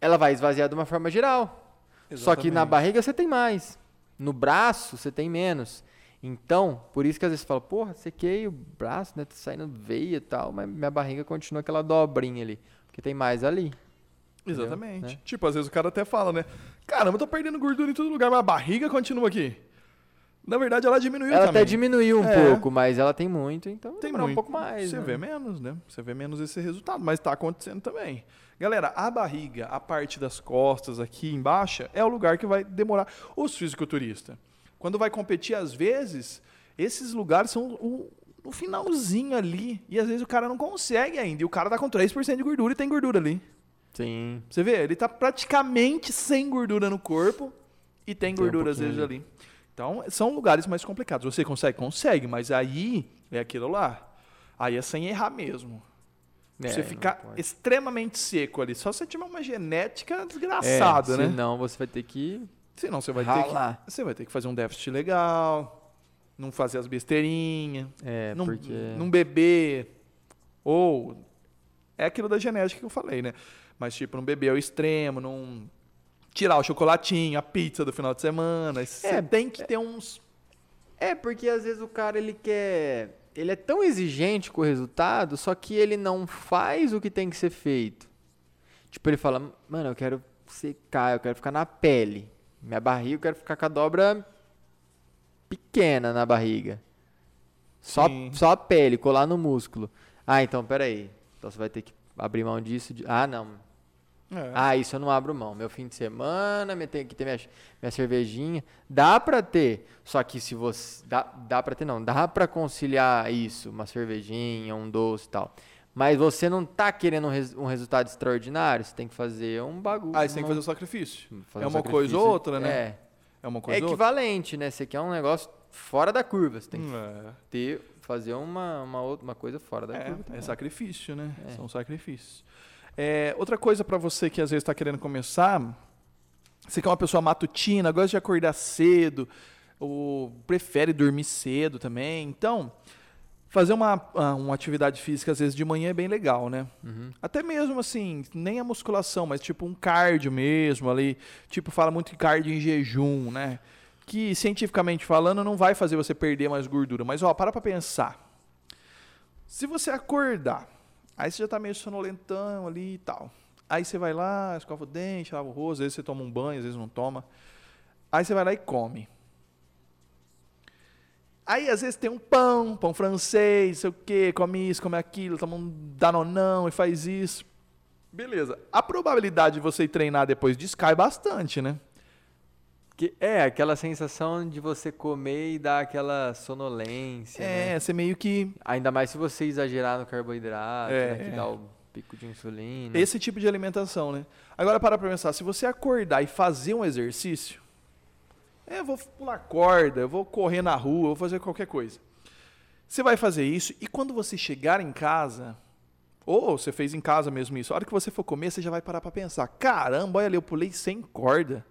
Speaker 2: Ela vai esvaziar de uma forma geral. Só que na
Speaker 1: Exatamente.
Speaker 2: barriga você tem mais. No braço você tem menos. Então, por isso que às vezes você fala, porra, sequei o braço, né? Tá saindo veia e tal, mas minha barriga continua aquela dobrinha ali. Porque tem mais ali.
Speaker 1: Exatamente.
Speaker 2: Né?
Speaker 1: Tipo, às vezes o cara até fala, né? Caramba, eu tô perdendo gordura em todo lugar, mas a barriga continua aqui. Na verdade, ela diminuiu
Speaker 2: ela
Speaker 1: também.
Speaker 2: até diminuiu um
Speaker 1: É.
Speaker 2: pouco, mas ela tem muito, então
Speaker 1: Tem
Speaker 2: demora um
Speaker 1: muito.
Speaker 2: pouco mais.
Speaker 1: Você
Speaker 2: né?
Speaker 1: vê menos, né? Você vê menos esse resultado, mas tá acontecendo também. Galera, a barriga, a parte das costas aqui embaixo, é o lugar que vai demorar. Os fisiculturistas, quando vai competir, às vezes, esses lugares são o, o finalzinho ali. E às vezes o cara não consegue ainda. E o cara tá com 3% de gordura e tem gordura ali.
Speaker 2: Sim.
Speaker 1: Você vê, ele tá praticamente sem gordura no corpo E tem
Speaker 2: Tem um
Speaker 1: gordura às
Speaker 2: pouquinho
Speaker 1: vezes ali. Então, são lugares mais complicados. Você consegue? Consegue, mas aí é aquilo lá. Aí é sem errar mesmo.
Speaker 2: É,
Speaker 1: você ficar extremamente seco ali. Só se você tiver uma genética desgraçada,
Speaker 2: é,
Speaker 1: né?
Speaker 2: Senão você vai ter que
Speaker 1: Senão você vai ter
Speaker 2: ralar.
Speaker 1: que. Você vai ter que fazer um déficit legal. Não fazer as besteirinhas.
Speaker 2: É,
Speaker 1: não,
Speaker 2: porque...
Speaker 1: não beber. Ou. É aquilo da genética que eu falei, né? Mas, tipo, não beber ao extremo, não. Tirar o chocolatinho, a pizza do final de semana. Você
Speaker 2: É,
Speaker 1: tem que ter uns.
Speaker 2: É, porque às vezes o cara ele quer. Ele é tão exigente com o resultado, só que ele não faz o que tem que ser feito. Tipo, ele fala, mano, eu quero secar, eu quero ficar na pele. Minha barriga, eu quero ficar com a dobra pequena na barriga. Só,
Speaker 1: Sim.
Speaker 2: só a pele, colar no músculo. Ah, então, peraí. Então você vai ter que abrir mão disso. de- Ah, não.
Speaker 1: É.
Speaker 2: Ah, isso eu não abro mão. Meu fim de semana, tem que ter minha, minha cervejinha. Dá pra ter. Só que se você. Dá, dá pra ter, não. Dá pra conciliar isso. Uma cervejinha, um doce e tal. Mas você não tá querendo um, res- um resultado extraordinário. Você tem que fazer um bagulho.
Speaker 1: Aí você tem que fazer o sacrifício.
Speaker 2: fazer
Speaker 1: é
Speaker 2: um
Speaker 1: uma coisa
Speaker 2: sacrifício.
Speaker 1: ou outra, né?
Speaker 2: É.
Speaker 1: É uma
Speaker 2: É
Speaker 1: coisa ou outra.
Speaker 2: equivalente, né? Você quer um negócio fora da curva. Você tem que
Speaker 1: É.
Speaker 2: ter, fazer uma, uma, outra, uma coisa fora da curva.
Speaker 1: É,
Speaker 2: também.
Speaker 1: é sacrifício, né?
Speaker 2: É.
Speaker 1: São sacrifícios. É, outra coisa pra você que às vezes está querendo começar, você que é uma pessoa matutina, gosta de acordar cedo, ou prefere dormir cedo também, então fazer uma, ah, uma atividade física às vezes de manhã é bem legal, né?
Speaker 2: Uhum.
Speaker 1: Até mesmo assim, nem a musculação, mas tipo um cardio mesmo ali, tipo fala muito em cardio em jejum, né? Que cientificamente falando não vai fazer você perder mais gordura, mas ó, para pra pensar. Se você acordar, aí você já tá meio sonolentão ali e tal. Aí você vai lá, escova o dente, lava o rosto, às vezes você toma um banho, às vezes não toma. Aí você vai lá e come. Aí às vezes tem um pão, pão francês, sei o quê, come isso, come aquilo, toma um danonão e faz isso. Beleza. A probabilidade de você treinar depois disso cai bastante, né?
Speaker 2: Que é aquela sensação de você comer e dar aquela sonolência. né?
Speaker 1: É, você meio que
Speaker 2: Ainda mais se você exagerar no carboidrato,
Speaker 1: É,
Speaker 2: né, que
Speaker 1: é.
Speaker 2: dá o pico de insulina.
Speaker 1: Esse tipo de alimentação, né? Agora para pra pensar, se você acordar e fazer um exercício, é, eu vou pular corda, eu vou correr na rua, eu vou fazer qualquer coisa. Você vai fazer isso e quando você chegar em casa, ou você fez em casa mesmo isso, a hora que você for comer, você já vai parar pra pensar, caramba, olha ali, eu pulei sem corda.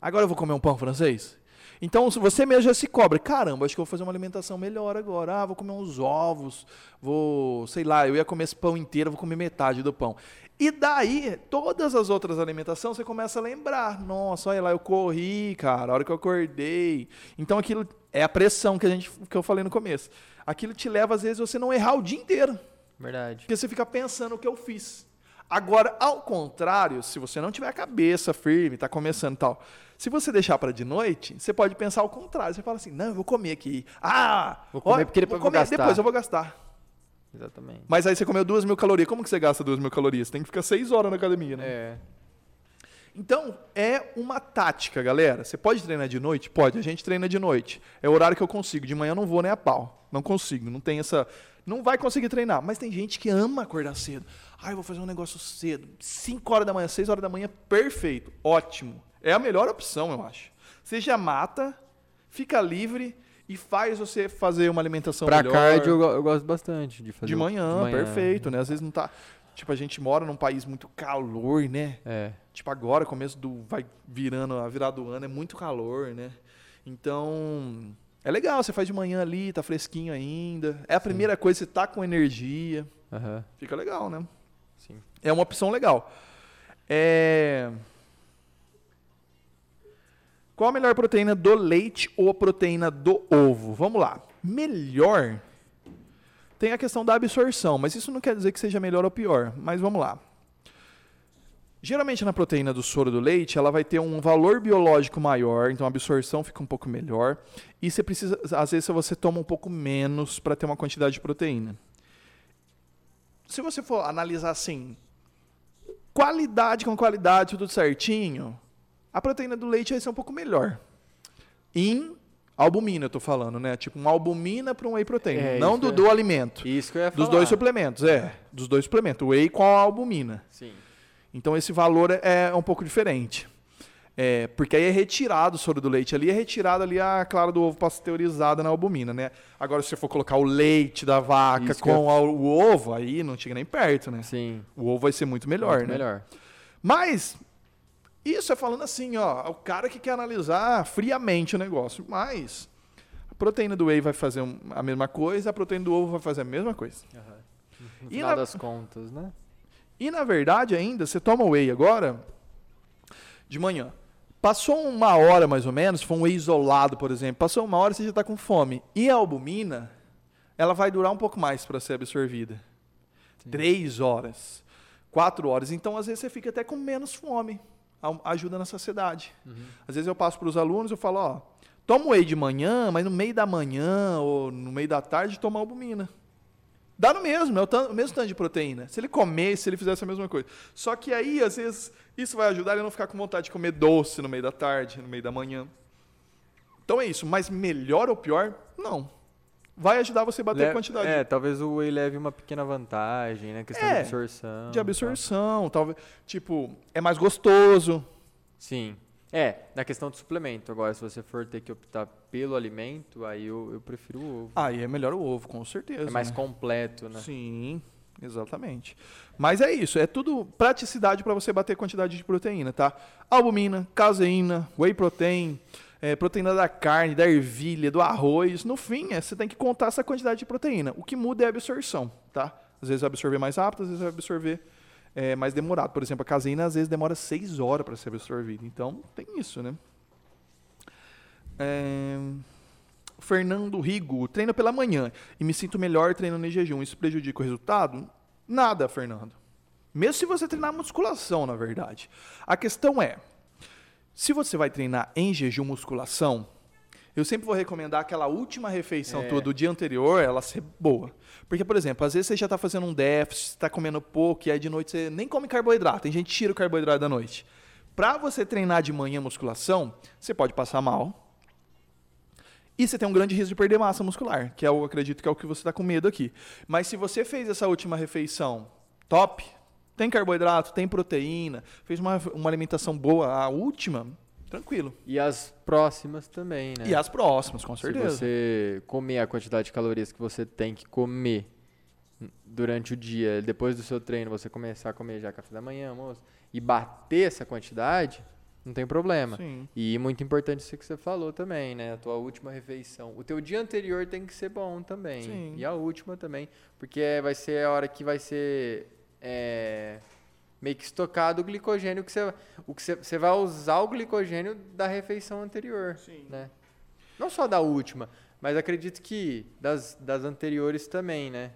Speaker 1: Agora eu vou comer um pão francês? Então, se você mesmo já se cobra, caramba, acho que eu vou fazer uma alimentação melhor agora. Ah, vou comer uns ovos, vou, sei lá, eu ia comer esse pão inteiro, vou comer metade do pão. E daí, todas as outras alimentações, você começa a lembrar. Nossa, olha lá, eu corri, cara, a hora que eu acordei. Então, aquilo é a pressão que, a gente, que eu falei no começo. Aquilo te leva, às vezes, você não errar o dia inteiro.
Speaker 2: Verdade.
Speaker 1: Porque você fica pensando o que eu fiz. Agora, ao contrário, se você não tiver a cabeça firme, tá começando e tal, se você deixar para de noite, você pode pensar ao contrário. Você fala assim: não, eu vou comer aqui. Ah,
Speaker 2: Vou comer
Speaker 1: ó,
Speaker 2: porque depois eu vou
Speaker 1: comer,
Speaker 2: gastar.
Speaker 1: Depois eu vou gastar.
Speaker 2: Exatamente.
Speaker 1: Mas aí você comeu duas mil calorias. Como que você gasta duas mil calorias? Você tem que ficar seis horas na academia, né?
Speaker 2: É.
Speaker 1: Então, é uma tática, galera. Você pode treinar de noite? Pode. A gente treina de noite. É o horário que eu consigo. De manhã eu não vou nem a pau. Não consigo. Não tem essa. Não vai conseguir treinar. Mas tem gente que ama acordar cedo. Ah, eu vou fazer um negócio cedo. 5 horas da manhã, 6 horas da manhã, perfeito. Ótimo. É a melhor opção, eu acho. Você já mata, fica livre e faz você fazer uma alimentação
Speaker 2: Pra
Speaker 1: melhor.
Speaker 2: cardio eu, eu gosto bastante de fazer.
Speaker 1: de
Speaker 2: o-
Speaker 1: manhã, perfeito, né? Às vezes não tá. Tipo, a gente mora num país muito calor, né?
Speaker 2: É.
Speaker 1: Tipo, agora, começo do. Vai virando a virada do ano, é muito calor, né? Então. É legal, você faz de manhã ali, tá fresquinho ainda. É a primeira coisa, você tá com energia.
Speaker 2: Aham.
Speaker 1: Fica legal, né?
Speaker 2: Sim.
Speaker 1: É uma opção legal. É... Qual a melhor proteína do leite ou a proteína do ovo? Vamos lá. Melhor tem a questão da absorção, mas isso não quer dizer que seja melhor ou pior. Mas vamos lá. Geralmente na proteína do soro do leite, ela vai ter um valor biológico maior, então a absorção fica um pouco melhor. E você precisa, às vezes você toma um pouco menos para ter uma quantidade de proteína. Se você for analisar assim, qualidade com qualidade, tudo certinho, a proteína do leite vai ser um pouco melhor. Em albumina, eu tô falando, né? Tipo, uma albumina para um whey protein,
Speaker 2: É,
Speaker 1: não do,
Speaker 2: é-
Speaker 1: do alimento.
Speaker 2: Isso que eu ia
Speaker 1: Dos
Speaker 2: falar.
Speaker 1: dois suplementos, é. Dos dois suplementos. O whey com a albumina.
Speaker 2: Sim.
Speaker 1: Então esse valor é, é um pouco diferente. É, porque aí é retirado o soro do leite. Ali é retirado ali a clara do ovo pasteurizada na albumina, né? Agora, se você for colocar o leite da vaca
Speaker 2: Isso eu-
Speaker 1: com a- o ovo, aí não chega nem perto, né?
Speaker 2: Sim.
Speaker 1: O ovo vai ser muito melhor,
Speaker 2: muito
Speaker 1: né?
Speaker 2: melhor.
Speaker 1: Mas, isso é falando assim, ó, o cara que quer analisar friamente o negócio. Mas, a proteína do whey vai fazer a mesma coisa, a proteína do ovo vai fazer a mesma coisa.
Speaker 2: No
Speaker 1: E
Speaker 2: final
Speaker 1: na-
Speaker 2: das contas, né?
Speaker 1: E na verdade, ainda, você toma whey agora, de manhã. Passou uma hora mais ou menos, foi um whey isolado, por exemplo. Passou uma hora, você já está com fome. E a albumina, ela vai durar um pouco mais para ser absorvida.
Speaker 2: Sim.
Speaker 1: Três horas, quatro horas. Então, às vezes, você fica até com menos fome. Ajuda na saciedade.
Speaker 2: Uhum.
Speaker 1: Às vezes eu passo para os alunos, eu falo, ó, toma whey de manhã, mas no meio da manhã ou no meio da tarde toma albumina. Dá no mesmo, é o, o mesmo tanto de proteína. Se ele comer, se ele fizesse a mesma coisa. Só que aí, às vezes, isso vai ajudar ele a não ficar com vontade de comer doce no meio da tarde, no meio da manhã. Então é isso. Mas melhor ou pior? Não. Vai ajudar você a bater
Speaker 2: Le-
Speaker 1: a quantidade
Speaker 2: É, talvez o whey leve uma pequena vantagem, né? Questão
Speaker 1: É,
Speaker 2: de absorção.
Speaker 1: de absorção. Talvez, tipo, é mais gostoso.
Speaker 2: tá? Sim. É, na questão do suplemento. Agora, se você for ter que optar pelo alimento, aí eu, eu prefiro o ovo.
Speaker 1: Aí é melhor o ovo, com certeza.
Speaker 2: É mais
Speaker 1: né?
Speaker 2: completo, né?
Speaker 1: Sim, exatamente. Mas é isso, é tudo praticidade para você bater quantidade de proteína, tá? Albumina, caseína, whey protein, é, proteína da carne, da ervilha, do arroz. No fim, é, você tem que contar essa quantidade de proteína. O que muda é a absorção, tá? Às vezes vai absorver mais rápido, às vezes vai absorver é, mais demorado. Por exemplo, a caseína às vezes demora 6 horas para ser absorvida. Então, tem isso, né? É... Fernando Rigo, treino pela manhã e me sinto melhor treinando em jejum. Isso prejudica o resultado? Nada, Fernando. Mesmo se você treinar musculação, na verdade. A questão é, se você vai treinar em jejum musculação, eu sempre vou recomendar aquela última refeição
Speaker 2: É.
Speaker 1: tua do dia anterior, ela ser boa. Porque, por exemplo, às vezes você já está fazendo um déficit, está comendo pouco, e aí de noite você nem come carboidrato. Tem gente que tira o carboidrato da noite. Para você treinar de manhã musculação, você pode passar mal. E você tem um grande risco de perder massa muscular, que é o, acredito que é o que você está com medo aqui. Mas se você fez essa última refeição top, tem carboidrato, tem proteína, fez uma, uma alimentação boa, a última, tranquilo.
Speaker 2: E as próximas também, né?
Speaker 1: E as próximas, com
Speaker 2: Se
Speaker 1: certeza.
Speaker 2: você comer a quantidade de calorias que você tem que comer durante o dia, depois do seu treino, você começar a comer já café da manhã, almoço, e bater essa quantidade, não tem problema.
Speaker 1: Sim.
Speaker 2: E muito importante isso que você falou também, né? A tua última refeição. O teu dia anterior tem que ser bom também.
Speaker 1: Sim.
Speaker 2: E a última também. Porque vai ser a hora que vai ser é, meio que estocado o glicogênio que você. O que você, você vai usar o glicogênio da refeição anterior.
Speaker 1: Sim.
Speaker 2: Né? Não só da última, mas acredito que das, das anteriores também, né?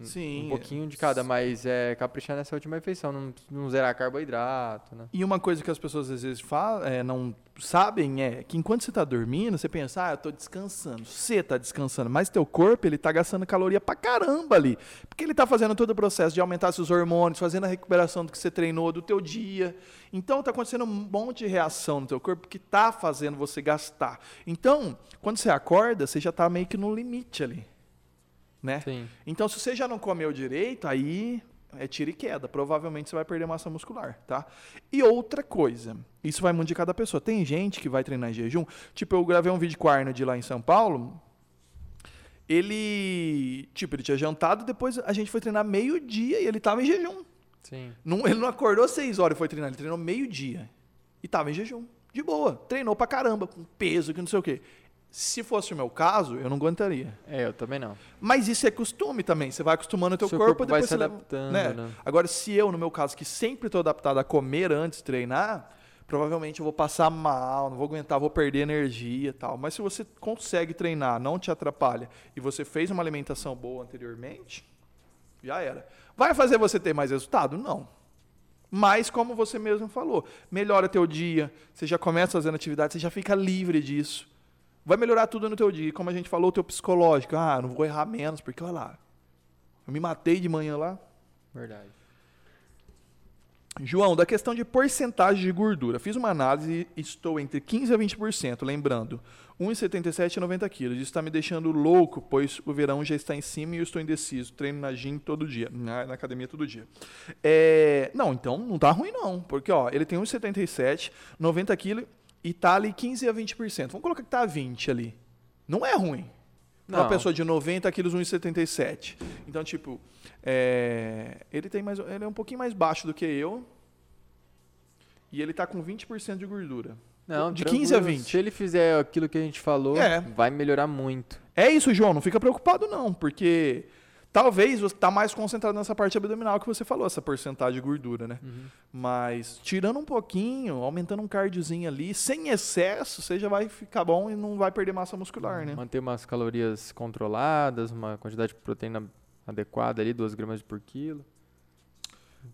Speaker 2: Um-
Speaker 1: Sim.
Speaker 2: Um pouquinho de cada, mas é caprichar nessa última refeição, não, não zerar carboidrato, né?
Speaker 1: E uma coisa que as pessoas às vezes falam, é, não sabem é que enquanto você está dormindo, você pensa, ah, eu estou descansando. Você está descansando, mas teu corpo ele está gastando caloria pra caramba ali. Porque ele está fazendo todo o processo de aumentar seus hormônios, fazendo a recuperação do que você treinou, do teu dia. Então está acontecendo um monte de reação no teu corpo que está fazendo você gastar. Então, quando você acorda, você já está meio que no limite ali. Né?
Speaker 2: Sim.
Speaker 1: Então, se você já não comeu direito, aí é tiro e queda. Provavelmente você vai perder massa muscular, tá? E outra coisa, isso vai muito de cada pessoa. Tem gente que vai treinar em jejum. Tipo, eu gravei um vídeo com o Arnold lá em São Paulo. Ele, tipo, ele tinha jantado, depois a gente foi treinar meio-dia e ele tava em jejum.
Speaker 2: Sim.
Speaker 1: Não, ele não acordou seis horas e foi treinar, ele treinou meio-dia. E tava em jejum. De boa. Treinou pra caramba, com peso, que não sei o quê. Se fosse o meu caso, eu não aguentaria.
Speaker 2: É, eu também não.
Speaker 1: Mas isso é costume também. Você vai acostumando o teu
Speaker 2: Seu
Speaker 1: corpo,
Speaker 2: corpo vai
Speaker 1: depois
Speaker 2: se
Speaker 1: você
Speaker 2: adaptando,
Speaker 1: né?
Speaker 2: né?
Speaker 1: Agora, se eu, no meu caso, que sempre estou adaptado a comer antes de treinar, provavelmente eu vou passar mal, não vou aguentar, vou perder energia e tal. Mas se você consegue treinar, não te atrapalha, e você fez uma alimentação boa anteriormente, já era. Vai fazer você ter mais resultado? Não. Mas, como você mesmo falou, melhora teu dia, você já começa fazendo atividade, você já fica livre disso. Vai melhorar tudo no teu dia. Como a gente falou, o teu psicológico. Ah, não vou errar menos, porque olha lá. Eu me matei de manhã lá.
Speaker 2: Verdade.
Speaker 1: João, da questão de porcentagem de gordura, fiz uma análise e estou entre 15% a 20%, lembrando, 1,77 a 90 quilos. Isso está me deixando louco, pois o verão já está em cima e eu estou indeciso. Treino na gym todo dia, na, na academia todo dia. É, não, então não tá ruim não, porque ó, ele tem 1,77, 90 quilos e tá ali 15% a 20%. Vamos colocar que tá 20 ali. Não é ruim. Pra uma
Speaker 2: Não.
Speaker 1: pessoa de 90 quilos, 1,77. Então, tipo, é, ele tem mais, ele é um pouquinho mais baixo do que eu. E ele tá com 20% de gordura.
Speaker 2: Não,
Speaker 1: De 15 a
Speaker 2: tranquilo.
Speaker 1: 20.
Speaker 2: Se ele fizer aquilo que a gente falou,
Speaker 1: É.
Speaker 2: vai melhorar muito.
Speaker 1: É isso, João, não fica preocupado não, porque talvez você tá mais concentrado nessa parte abdominal que você falou, essa porcentagem de gordura, né? Mas tirando um pouquinho, aumentando um cardiozinho ali, sem excesso, você já vai ficar bom e não vai perder massa muscular, né?
Speaker 2: Manter umas calorias controladas, uma quantidade de proteína adequada ali, 2 gramas por quilo.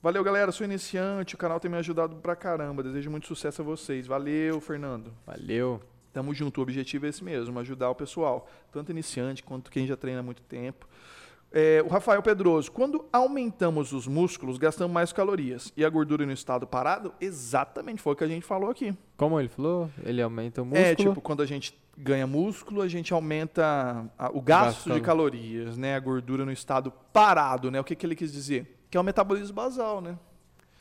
Speaker 1: Valeu, galera, sou iniciante, o canal tem me ajudado pra caramba, desejo muito sucesso a vocês. Valeu, Fernando.
Speaker 2: Valeu.
Speaker 1: Tamo junto, o objetivo é esse mesmo, ajudar o pessoal, tanto iniciante quanto quem já treina há muito tempo. É, o Rafael Pedroso, quando aumentamos os músculos, gastamos mais calorias. E a gordura no estado parado? Exatamente, foi o que a gente falou aqui.
Speaker 2: Como ele falou, ele aumenta o músculo.
Speaker 1: É, tipo, quando a gente ganha músculo, a gente aumenta a- o gasto de calorias, né? A gordura no estado parado, né? O que, que ele quis dizer? Que é o metabolismo basal, né?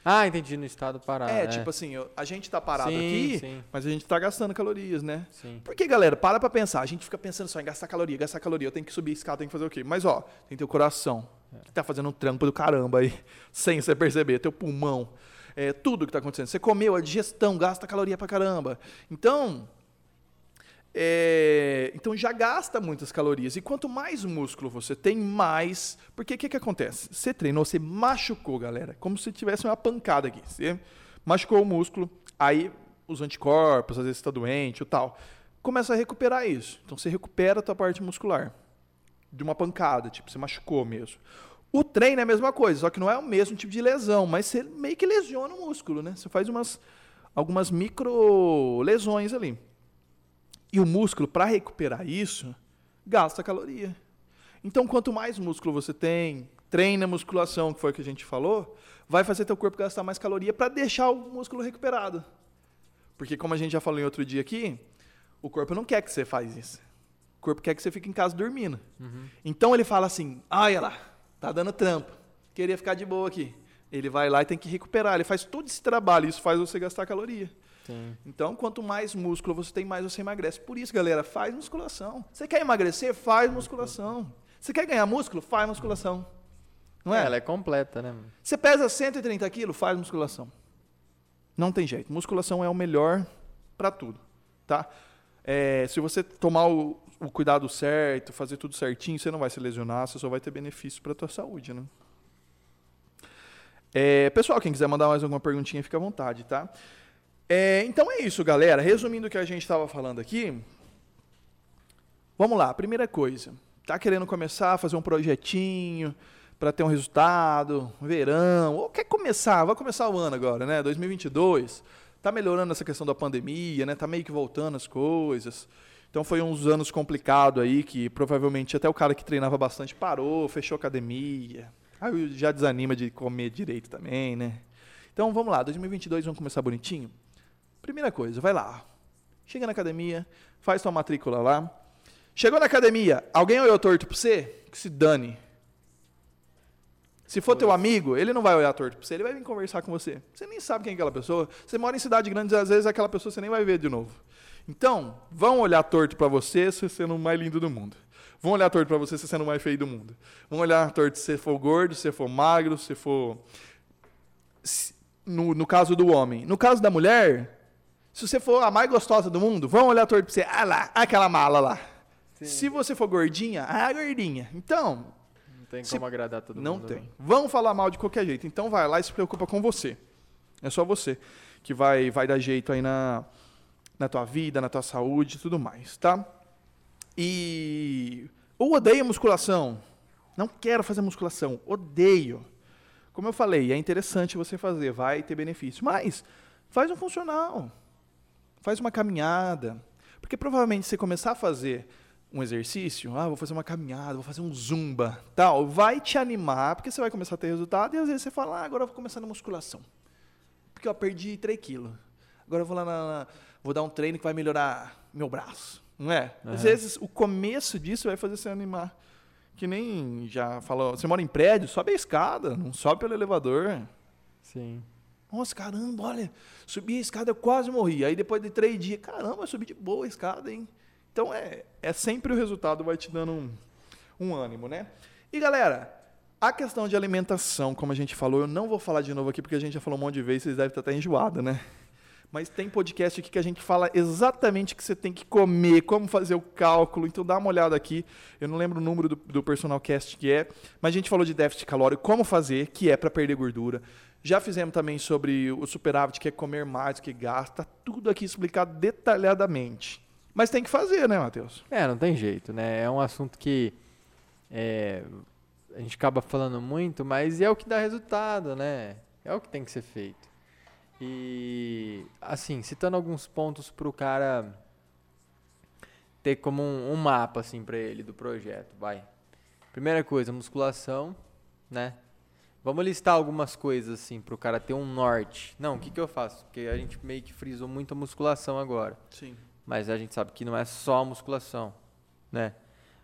Speaker 2: Ah, entendi, no estado parado.
Speaker 1: é, tipo assim, eu- a gente tá parado
Speaker 2: Sim,
Speaker 1: aqui,
Speaker 2: sim.
Speaker 1: mas a gente tá gastando calorias, né?
Speaker 2: Sim.
Speaker 1: Porque, galera, para pra pensar. A gente fica pensando só em gastar caloria, gastar caloria. Eu tenho que subir a escada, tenho que fazer o quê? Mas, ó, tem teu coração, que tá fazendo um trampo do caramba aí, sem você perceber. Teu pulmão, é, tudo que tá acontecendo. Você comeu, a digestão, gasta caloria pra caramba. Então, é, então já gasta muitas calorias. E quanto mais músculo você tem, mais. Porque o que, que acontece? Você treinou, você machucou, galera. Como se tivesse uma pancada aqui. Você machucou o músculo, aí os anticorpos, às vezes está doente ou tal. Começa a recuperar isso. Então você recupera a tua parte muscular. De uma pancada, tipo, você machucou mesmo. O treino é a mesma coisa, só que não é o mesmo tipo de lesão, mas você meio que lesiona o músculo, né? Você faz umas, algumas micro lesões ali. E o músculo, para recuperar isso, gasta caloria. Então, quanto mais músculo você tem, treina musculação, que foi o que a gente falou, vai fazer teu corpo gastar mais caloria para deixar o músculo recuperado. Porque, como a gente já falou em outro dia aqui, o corpo não quer que você faz isso. O corpo quer que você fique em casa dormindo. Então ele fala assim: olha lá, tá dando trampo. Queria ficar de boa aqui. Ele vai lá e tem que recuperar. Ele faz todo esse trabalho. Isso faz você gastar caloria.
Speaker 2: Sim.
Speaker 1: Então, quanto mais músculo você tem, mais você emagrece. Por isso, galera, faz musculação. Você quer emagrecer? Faz musculação. Você quer ganhar músculo? Faz musculação. Não é?
Speaker 2: Ela é completa, né?
Speaker 1: Você pesa 130 quilos? Faz musculação. Não tem jeito. Musculação é o melhor para tudo, tá? É, se você tomar o, o cuidado certo, fazer tudo certinho, você não vai se lesionar, você só vai ter benefício para tua saúde, né? É, pessoal, quem quiser mandar mais alguma perguntinha, fica à vontade, tá? É, então é isso, galera. Resumindo o que a gente estava falando aqui, vamos lá. Primeira coisa, tá querendo começar a fazer um projetinho para ter um resultado, verão, ou quer começar, vai começar o ano agora, né? 2022. Tá melhorando essa questão da pandemia, né? Tá meio que voltando as coisas. Então foi uns anos complicados aí que provavelmente até o cara que treinava bastante parou, fechou academia. Aí já desanima de comer direito também, né? Então vamos lá, 2022 vamos começar bonitinho. Primeira coisa, vai lá. Chega na academia, faz tua matrícula lá. Chegou na academia, alguém olhou torto pra você? Que se dane. Se for teu amigo, ele não vai olhar torto pra você, ele vai vir conversar com você. Você nem sabe quem é aquela pessoa. Você mora em cidade grande, às vezes aquela pessoa você nem vai ver de novo. Então, vão olhar torto pra você se você sendo o mais lindo do mundo. Vão olhar torto pra você se você sendo o mais feio do mundo. Vão olhar torto se você for gordo, se você for magro, se você for. No, no caso do homem. No caso da mulher, se você for a mais gostosa do mundo, vão olhar torto pra você. Ah lá, aquela mala lá. Se você for gordinha, ah, gordinha. Então,
Speaker 2: Não tem
Speaker 1: Se-
Speaker 2: como agradar todo
Speaker 1: não
Speaker 2: mundo. né?
Speaker 1: tem. Vão falar mal de qualquer jeito. Então vai lá e se preocupa com você. É só você que vai, vai dar jeito aí na, na tua vida, na tua saúde e tudo mais, tá? E eu odeio musculação. Não quero fazer musculação. Odeio. Como eu falei, é interessante você fazer, vai ter benefício. Mas faz um funcional. Faz uma caminhada. Porque provavelmente se você começar a fazer um exercício, ah, vou fazer uma caminhada, vou fazer um zumba, tal, vai te animar, porque você vai começar a ter resultado e às vezes você fala, ah, agora eu vou começar na musculação. aqui, ó, perdi 3 quilos. Agora eu vou lá na, na- Vou dar um treino que vai melhorar meu braço. Não é? Às
Speaker 2: Aham.
Speaker 1: vezes o começo disso vai fazer você animar. Que nem já falou. Você mora em prédio, sobe a escada, não sobe pelo elevador.
Speaker 2: Sim.
Speaker 1: Nossa, caramba, olha, subi a escada, eu quase morri. Aí depois de três dias, caramba, eu subi de boa a escada, hein? Então é, é sempre o resultado vai te dando um, um ânimo, né? E galera, a questão de alimentação, como a gente falou, eu não vou falar de novo aqui porque a gente já falou um monte de vezes, vocês devem estar até enjoada, né? Mas tem podcast aqui que a gente fala exatamente o que você tem que comer, como fazer o cálculo. Então dá uma olhada aqui. Eu não lembro o número do, do personal cast que é, mas a gente falou de déficit calórico, como fazer, que é para perder gordura. Já fizemos também sobre o superávit, que é comer mais do que gasta. Tudo aqui explicado detalhadamente. Mas tem que fazer, né, Matheus?
Speaker 2: É, não tem jeito, né? É um assunto que é, a gente acaba falando muito, mas é o que dá resultado, né? É o que tem que ser feito. E, assim, citando alguns pontos para o cara ter como um, um mapa, assim, para ele do projeto, vai. Primeira coisa, musculação, né? Vamos listar algumas coisas, assim, para o cara ter um norte. Não, o que, que eu faço? Porque a gente meio que frisou muito a musculação agora.
Speaker 1: Sim.
Speaker 2: Mas a gente sabe que não é só a musculação, né?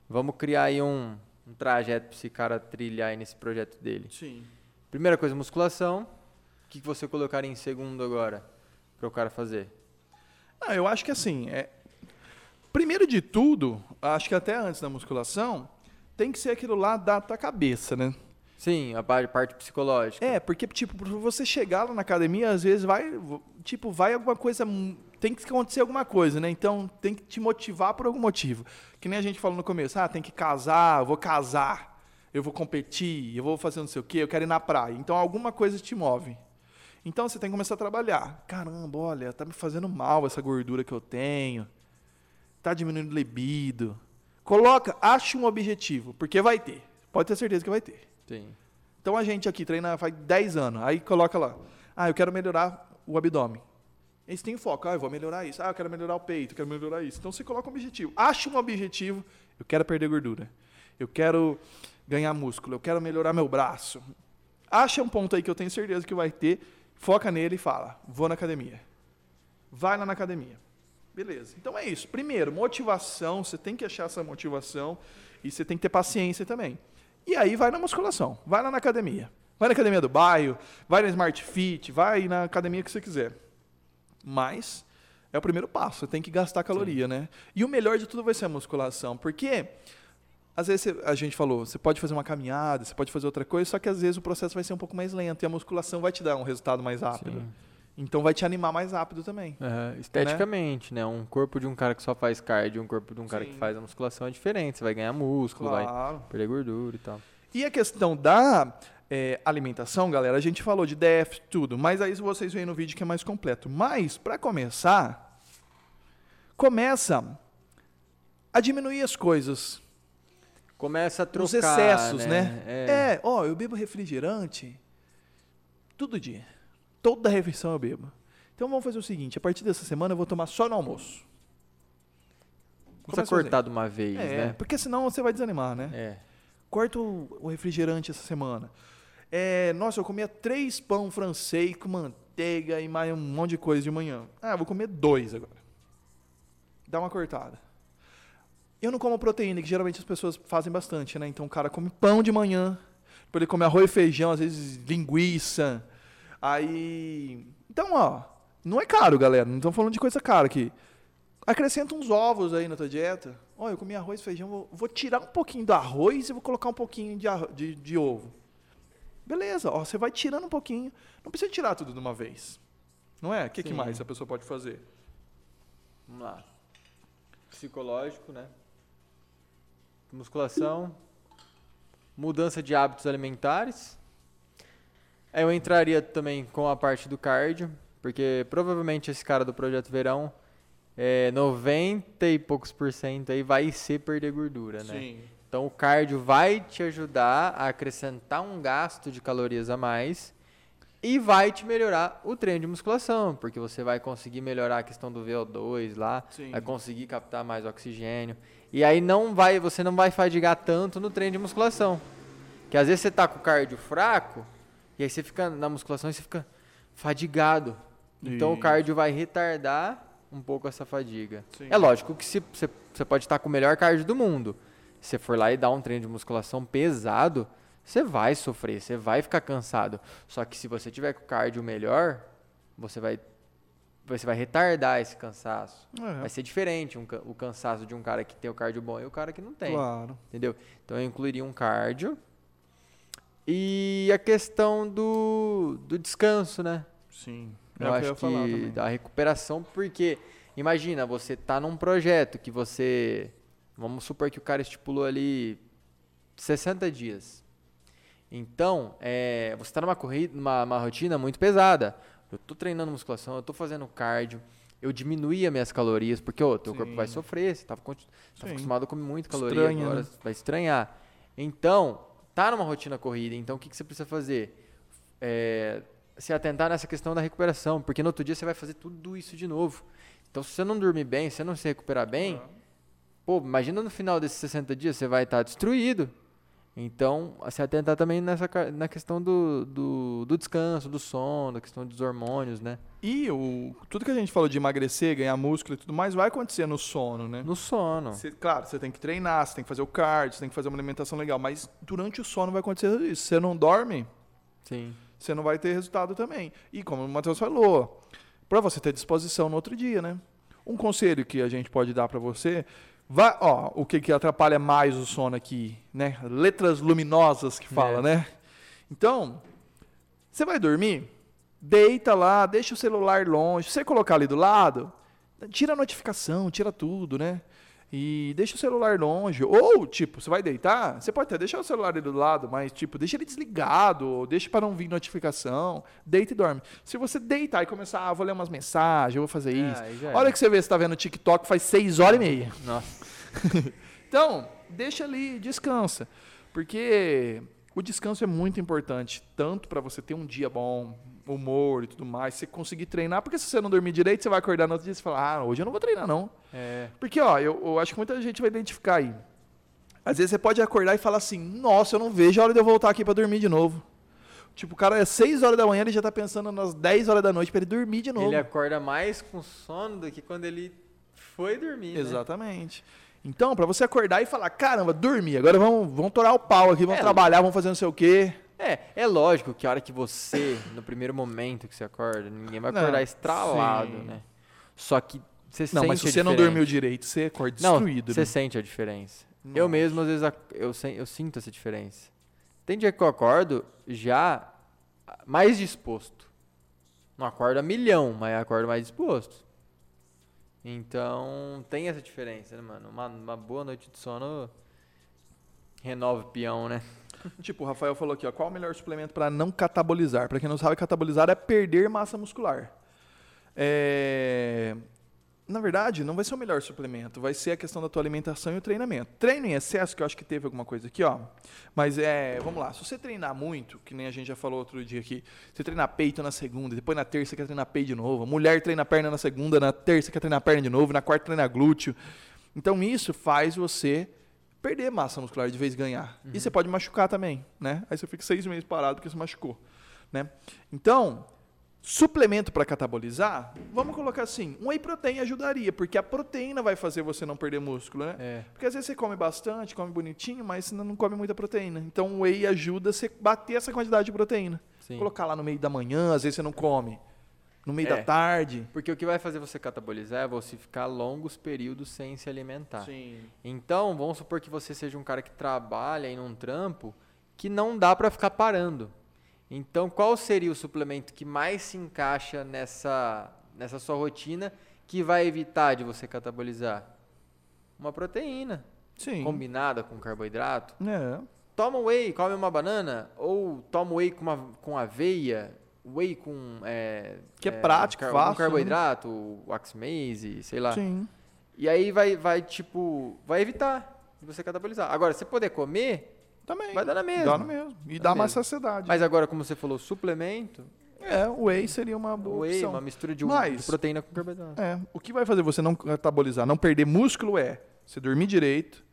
Speaker 2: Vamos criar aí um, um trajeto para esse cara trilhar aí nesse projeto dele.
Speaker 1: Sim.
Speaker 2: Primeira coisa, musculação. O que, que você colocaria em segundo agora para o cara fazer?
Speaker 1: Ah, eu acho que assim, é... primeiro de tudo, acho que até antes da musculação, tem que ser aquilo lá da tua cabeça, né?
Speaker 2: Sim, a par- parte psicológica.
Speaker 1: É, porque, tipo, pra você chegar lá na academia, às vezes vai, tipo, vai alguma coisa, tem que acontecer alguma coisa, né? Então, tem que te motivar por algum motivo. Que nem a gente falou no começo, ah, tem que casar, eu vou casar, eu vou competir, eu vou fazer não sei o quê, eu quero ir na praia. Então, alguma coisa te move. Então, você tem que começar a trabalhar. Caramba, olha, tá me fazendo mal essa gordura que eu tenho. Tá diminuindo libido. Coloca, acha um objetivo, porque vai ter. Pode ter certeza que vai ter. Então a gente aqui treina faz 10 anos. Aí coloca lá. Ah, eu quero melhorar o abdômen. Você tem foco. Ah, eu vou melhorar isso. Ah, eu quero melhorar o peito, eu quero melhorar isso. Então você coloca um objetivo. Acha um objetivo. Eu quero perder gordura. Eu quero ganhar músculo. Eu quero melhorar meu braço. Acha um ponto aí que eu tenho certeza que vai ter. Foca nele e fala: vou na academia. Vai lá na academia. Beleza. Então é isso. Primeiro, motivação. Você tem que achar essa motivação. E você tem que ter paciência também. E aí vai na musculação, vai lá na academia. Vai na academia do bairro, vai na Smart Fit, vai na academia que você quiser. Mas é o primeiro passo, você tem que gastar caloria, né? E o melhor de tudo vai ser a musculação, porque às vezes a gente falou, você pode fazer uma caminhada, você pode fazer outra coisa, só que às vezes o processo vai ser um pouco mais lento e a musculação vai te dar um resultado mais rápido.
Speaker 2: Sim.
Speaker 1: Então vai te animar mais rápido também.
Speaker 2: Aham, Esteticamente, né? Um corpo de um cara que só faz cardio e um corpo de um cara
Speaker 1: Sim.
Speaker 2: que faz a musculação é diferente. Você vai ganhar músculo, vai
Speaker 1: Claro.
Speaker 2: perder gordura e tal.
Speaker 1: E a questão da é, alimentação, galera, a gente falou de déficit, tudo, mas aí vocês veem no vídeo que é mais completo. Mas, para começar, começa a diminuir as coisas,
Speaker 2: Começa a trocar,
Speaker 1: os excessos, né?
Speaker 2: É.
Speaker 1: É, ó, eu bebo refrigerante todo dia. Toda refeição eu bebo. Então vamos fazer o seguinte, a partir dessa semana eu vou tomar só no almoço. Começa a
Speaker 2: de uma vez,
Speaker 1: É,
Speaker 2: né?
Speaker 1: porque senão você vai desanimar, né?
Speaker 2: É.
Speaker 1: Corta o, o refrigerante essa semana. É, nossa, eu comia três pão francês com manteiga e mais um monte de coisa de manhã. Ah, eu vou comer dois agora. Dá uma cortada. Eu não como proteína, que geralmente as pessoas fazem bastante, né? Então o cara come pão de manhã, depois ele come arroz e feijão, às vezes linguiça. Aí. Então, ó, não é caro, galera. Não estamos falando de coisa cara aqui. Acrescenta uns ovos aí na tua dieta. Ó, eu comi arroz e feijão, vou, vou tirar um pouquinho do arroz e vou colocar um pouquinho de, de, de ovo. Beleza, ó, você vai tirando um pouquinho. Não precisa tirar tudo de uma vez. Não é? O que, que mais a pessoa pode fazer?
Speaker 2: Vamos lá. Psicológico, né? Musculação. Mudança de hábitos alimentares. Aí eu entraria também com a parte do cardio, porque provavelmente esse cara do Projeto Verão, é 90 e poucos por cento aí vai ser perder gordura, né? Então o cardio vai te ajudar a acrescentar um gasto de calorias a mais e vai te melhorar o treino de musculação, porque você vai conseguir melhorar a questão do VO2 lá,
Speaker 1: Sim.
Speaker 2: vai conseguir captar mais oxigênio. E aí não vai, você não vai fadigar tanto no treino de musculação. Que às vezes você tá com o cardio fraco, e aí você fica na musculação e você fica, fadigado. Então o cardio vai retardar um pouco essa fadiga.
Speaker 1: Sim.
Speaker 2: É lógico que se você pode estar com o melhor cardio do mundo. Se você for lá e dar um treino de musculação pesado, você vai sofrer, você vai ficar cansado. Só que se você tiver com o cardio melhor, você vai você vai retardar esse cansaço.
Speaker 1: É,
Speaker 2: Vai ser diferente um o cansaço de um cara que tem o cardio bom e o cara que não tem.
Speaker 1: claro.
Speaker 2: Entendeu? Então eu incluiria um cardio. E a questão do, do descanso, né?
Speaker 1: Sim. É
Speaker 2: Eu acho
Speaker 1: eu ia
Speaker 2: que da recuperação, porque imagina, você tá num projeto que você. Vamos supor que o cara estipulou ali 60 dias. Então, é, você está numa corrida, numa, uma rotina muito pesada. Eu tô treinando musculação, eu tô fazendo cardio, eu diminuí as minhas calorias, porque o teu corpo vai
Speaker 1: Sim.
Speaker 2: sofrer, você estava
Speaker 1: Sim.
Speaker 2: acostumado a comer muita caloria,
Speaker 1: Estranha,
Speaker 2: agora
Speaker 1: né?
Speaker 2: vai estranhar. Então, tá numa rotina corrida, então o que, que você precisa fazer? É, se atentar nessa questão da recuperação, porque no outro dia você vai fazer tudo isso de novo. Então, se você não dormir bem, se você não se recuperar bem, pô, imagina no final desses 60 dias você vai estar destruído. Então, se atentar também nessa na questão do, do, do descanso, do sono, da questão dos hormônios, né?
Speaker 1: E o, tudo que a gente falou de emagrecer, ganhar músculo e tudo mais, vai acontecer no sono, né?
Speaker 2: No sono.
Speaker 1: Você- claro, você tem que treinar, você tem que fazer o cardio, você tem que fazer uma alimentação legal, mas durante o sono vai acontecer isso. Você não dorme,
Speaker 2: Sim.
Speaker 1: você não vai ter resultado também. E como o Matheus falou, para você ter disposição no outro dia, né? Um conselho que a gente pode dar para você, vai, ó, o que, que atrapalha mais o sono aqui, né? Letras luminosas que fala,
Speaker 2: É.
Speaker 1: né? Então, você vai dormir, deita lá, deixa o celular longe. Se você colocar ali do lado, tira a notificação, tira tudo, né? E deixa o celular longe. Ou, tipo, você vai deitar, você pode até deixar o celular do lado, mas, tipo, deixa ele desligado, ou deixa para não vir notificação. Deita e dorme. Se você deitar e começar, ah, vou ler umas mensagens, eu vou fazer
Speaker 2: É,
Speaker 1: isso.
Speaker 2: aí já
Speaker 1: A hora
Speaker 2: era.
Speaker 1: que você vê, você tá vendo TikTok, faz seis horas e meia.
Speaker 2: Nossa.
Speaker 1: Então, deixa ali, descansa. Porque o descanso é muito importante, tanto para você ter um dia bom, humor e tudo mais, você conseguir treinar, porque se você não dormir direito, você vai acordar no outro dia e você fala, ah, hoje eu não vou treinar não.
Speaker 2: É.
Speaker 1: Porque, ó, eu, eu acho que muita gente vai identificar aí. Às vezes você pode acordar e falar assim, nossa, eu não vejo a hora de eu voltar aqui para dormir de novo. Tipo, o cara é 6 horas da manhã, ele já tá pensando nas 10 horas da noite para ele dormir de novo.
Speaker 2: Ele acorda mais com sono do que quando ele foi dormir. né?
Speaker 1: Exatamente. Então, pra você acordar e falar, caramba, dormi, agora vamos, vamos torar o pau aqui, vamos
Speaker 2: É,
Speaker 1: trabalhar, vamos fazer não sei o quê.
Speaker 2: É, é lógico que a hora que você, no primeiro momento que você acorda, ninguém vai acordar
Speaker 1: Não,
Speaker 2: estralado,
Speaker 1: sim.
Speaker 2: né? Só que você
Speaker 1: Não,
Speaker 2: sente
Speaker 1: mas se você não
Speaker 2: diferença.
Speaker 1: dormiu direito, você acorda
Speaker 2: Não,
Speaker 1: destruído.
Speaker 2: você
Speaker 1: né?
Speaker 2: sente a diferença.
Speaker 1: Nossa.
Speaker 2: Eu mesmo, às vezes, eu, eu sinto essa diferença. Tem dia que eu acordo já mais disposto. Não acordo a milhão, mas acordo mais disposto. Então, tem essa diferença, né, mano? Uma, uma boa noite de sono renova o peão, né?
Speaker 1: Tipo, o Rafael falou aqui, ó, qual o melhor suplemento pra não catabolizar? Pra quem não sabe, catabolizar é perder massa muscular. É... Na verdade, não vai ser o melhor suplemento, vai ser a questão da tua alimentação e o treinamento. Treino em excesso, que eu acho que teve alguma coisa aqui, ó. Mas é, vamos lá, se você treinar muito, que nem a gente já falou outro dia aqui, você treinar peito na segunda, depois na terça quer treinar peito de novo, mulher treina perna na segunda, na terça quer treinar perna de novo, na quarta treina glúteo. Então isso faz você perder massa muscular de vez ganhar. E você pode machucar também, né? Aí você fica seis meses parado porque você machucou, né? Então, suplemento para catabolizar, vamos colocar assim, um whey protein ajudaria, porque a proteína vai fazer você não perder músculo, né?
Speaker 2: É.
Speaker 1: Porque às vezes você come bastante, come bonitinho, mas você não come muita proteína. Então o whey ajuda você bater essa quantidade de proteína.
Speaker 2: Sim.
Speaker 1: Colocar lá no meio da manhã, às vezes você não come. No meio
Speaker 2: É.
Speaker 1: da tarde.
Speaker 2: Porque o que vai fazer você catabolizar é você ficar longos períodos sem se alimentar.
Speaker 1: Sim.
Speaker 2: Então, vamos supor que você seja um cara que trabalha em um trampo que não dá para ficar parando. Então, qual seria o suplemento que mais se encaixa nessa, nessa sua rotina que vai evitar de você catabolizar? Uma proteína
Speaker 1: Sim.
Speaker 2: combinada com carboidrato.
Speaker 1: É.
Speaker 2: Toma whey, come uma banana, ou toma whey com, uma, com aveia, whey com. É,
Speaker 1: Que é prático,
Speaker 2: car-
Speaker 1: fácil,
Speaker 2: Com carboidrato, oximase, sei lá.
Speaker 1: Sim.
Speaker 2: E aí vai, vai, tipo, vai evitar de você catabolizar. Agora, se poder comer,
Speaker 1: Também.
Speaker 2: vai dar na mesma.
Speaker 1: Dá no mesmo. E
Speaker 2: Dá
Speaker 1: dá mais
Speaker 2: mesmo.
Speaker 1: saciedade.
Speaker 2: Mas agora, como você falou, suplemento,
Speaker 1: É, o whey seria uma boa
Speaker 2: whey,
Speaker 1: opção.
Speaker 2: uma mistura de,
Speaker 1: Mas-
Speaker 2: de proteína com carboidrato.
Speaker 1: É, o que vai fazer você não catabolizar, não perder músculo é você dormir direito,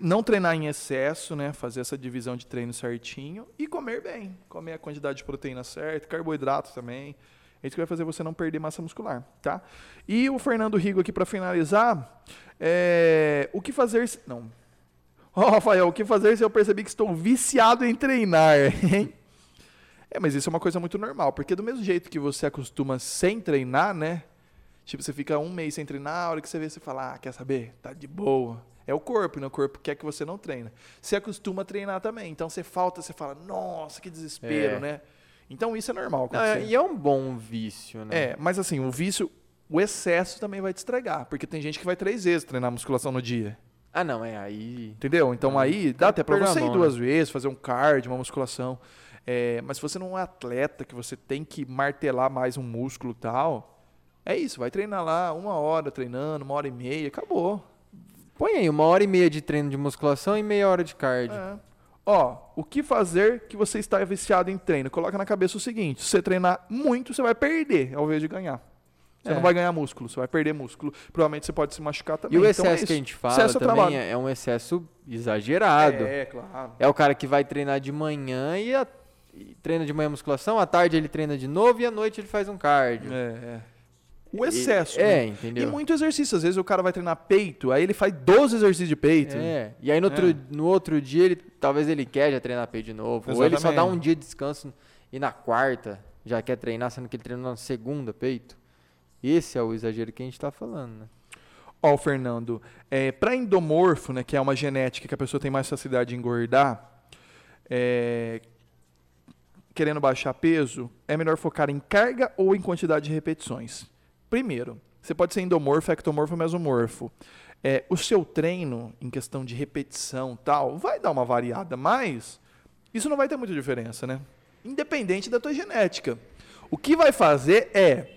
Speaker 1: não treinar em excesso, né? Fazer essa divisão de treino certinho e comer bem. Comer a quantidade de proteína certa, carboidrato também. É isso que vai fazer você não perder massa muscular, tá? E o Fernando Rigo aqui para finalizar, é... o que fazer se... não. Oh, Rafael, o que fazer se eu perceber que estou viciado em treinar, hein? É, mas isso é uma coisa muito normal, porque do mesmo jeito que você acostuma sem treinar, né? Tipo, você fica um mês sem treinar, a hora que você vê, você fala, ah, quer saber? Tá de boa. É o corpo, né? O corpo quer que você não treina. Você acostuma a treinar também. Então você falta, você fala, nossa, que desespero, é. né? Então isso é normal.
Speaker 2: Não, é, e é um bom vício, né?
Speaker 1: É, mas assim, o vício, o excesso também vai te estragar. Porque tem gente que vai três vezes treinar musculação no dia.
Speaker 2: Ah, não, é aí.
Speaker 1: Entendeu? Então aí dá até pra você ir duas né? vezes, fazer um cardio, uma musculação. É, mas se você não é um atleta, que você tem que martelar mais um músculo e tal, é isso, vai treinar lá uma hora treinando, uma hora e meia, acabou.
Speaker 2: Põe aí uma hora e meia de treino de musculação e meia hora de cardio. É.
Speaker 1: Ó, o que fazer que você está viciado em treino? Coloca na cabeça o seguinte: se você treinar muito, você vai perder ao invés de ganhar. Você é. não vai ganhar músculo, você vai perder músculo. Provavelmente você pode se machucar também.
Speaker 2: E o então excesso é que a gente fala excesso também é, é um excesso exagerado.
Speaker 1: É, claro.
Speaker 2: É o cara que vai treinar de manhã e, a, e treina de manhã musculação, à tarde ele treina de novo e à noite ele faz um cardio.
Speaker 1: É, é o excesso.
Speaker 2: E, é, né? entendeu?
Speaker 1: E muito exercício. Às vezes o cara vai treinar peito, aí ele faz 12 exercícios de peito.
Speaker 2: É. E aí no, outro, é. no outro dia, ele, talvez ele quer já treinar peito de novo. Exatamente. Ou ele só dá um dia de descanso e na quarta já quer treinar, sendo que ele treinou na segunda peito. Esse é o exagero que a gente está falando, né?
Speaker 1: Ó, o Fernando, é, para endomorfo, né, que é uma genética que a pessoa tem mais facilidade de engordar, é, querendo baixar peso, é melhor focar em carga ou em quantidade de repetições? Primeiro, você pode ser endomorfo, ectomorfo, mesomorfo. É, o seu treino, em questão de repetição tal, vai dar uma variada, mas isso não vai ter muita diferença, né? Independente da tua genética. O que vai fazer é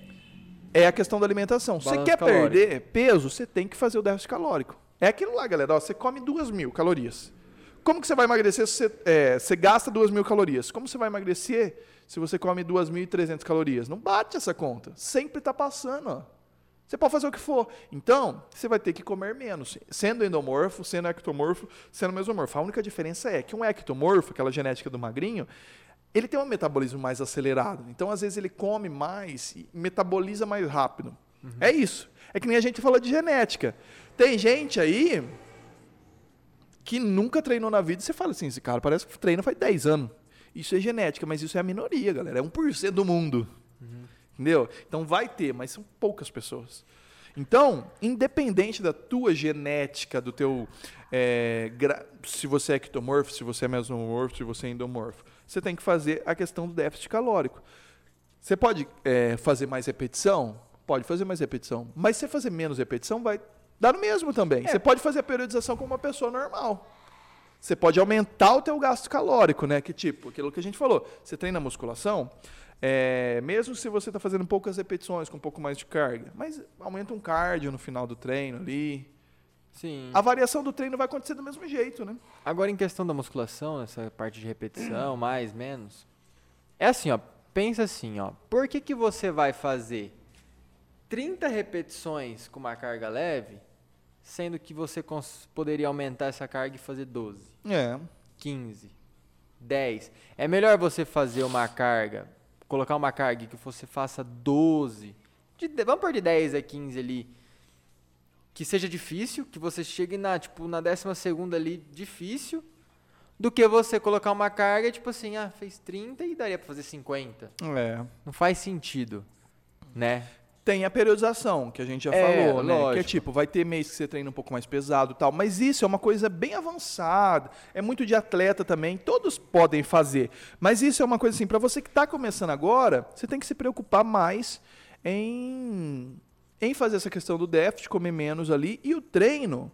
Speaker 1: é a questão da alimentação. Se você quer calórico. perder peso, você tem que fazer o déficit calórico. É aquilo lá, galera. Ó, você come duas mil calorias. Como que você vai emagrecer se você, é, você gasta duas mil calorias? Como você vai emagrecer se você come 2.300 calorias. Não bate essa conta. Sempre está passando. Ó. Você pode fazer o que for. Então, você vai ter que comer menos. Sendo endomorfo, sendo ectomorfo, sendo mesomorfo. A única diferença é que um ectomorfo, aquela genética do magrinho, ele tem um metabolismo mais acelerado. Então, às vezes, ele come mais e metaboliza mais rápido. Uhum. É isso. É que nem a gente fala de genética. Tem gente aí que nunca treinou na vida e você fala assim, esse cara parece que treina faz 10 anos. Isso é genética, mas isso é a minoria, galera. É 1% do mundo. Uhum. Entendeu? Então vai ter, mas são poucas pessoas. Então, independente da tua genética, do teu. É, se você é ectomorfo, se você é mesomorfo, se você é endomorfo, você tem que fazer a questão do déficit calórico. Você pode é, fazer mais repetição? Pode fazer mais repetição. Mas se você fazer menos repetição, vai dar no mesmo também. É. Você pode fazer a periodização como uma pessoa normal. Você pode aumentar o teu gasto calórico, né? Que tipo, aquilo que a gente falou. Você treina musculação, é, mesmo se você está fazendo poucas repetições, com um pouco mais de carga, mas aumenta um cardio no final do treino ali.
Speaker 2: Sim.
Speaker 1: A variação do treino vai acontecer do mesmo jeito, né?
Speaker 2: Agora, em questão da musculação, essa parte de repetição, mais, menos. É assim, ó. Pensa assim, ó. Por que, que você vai fazer 30 repetições com uma carga leve sendo que você poderia aumentar essa carga e fazer 12.
Speaker 1: É.
Speaker 2: 15. 10. É melhor você fazer uma carga, colocar uma carga que você faça 12. De, vamos pôr de 10 a 15 ali. Que seja difícil, que você chegue na, tipo, na décima segunda ali, difícil. Do que você colocar uma carga, tipo assim, ah, fez 30 e daria para fazer 50.
Speaker 1: É.
Speaker 2: Não faz sentido, né?
Speaker 1: Tem a periodização, que a gente já é, falou, né? Lógico. Que é tipo, vai ter mês que você treina um pouco mais pesado tal. Mas isso é uma coisa bem avançada. É muito de atleta também. Todos podem fazer. Mas isso é uma coisa assim, para você que está começando agora, você tem que se preocupar mais em, em fazer essa questão do déficit, comer menos ali. E o treino,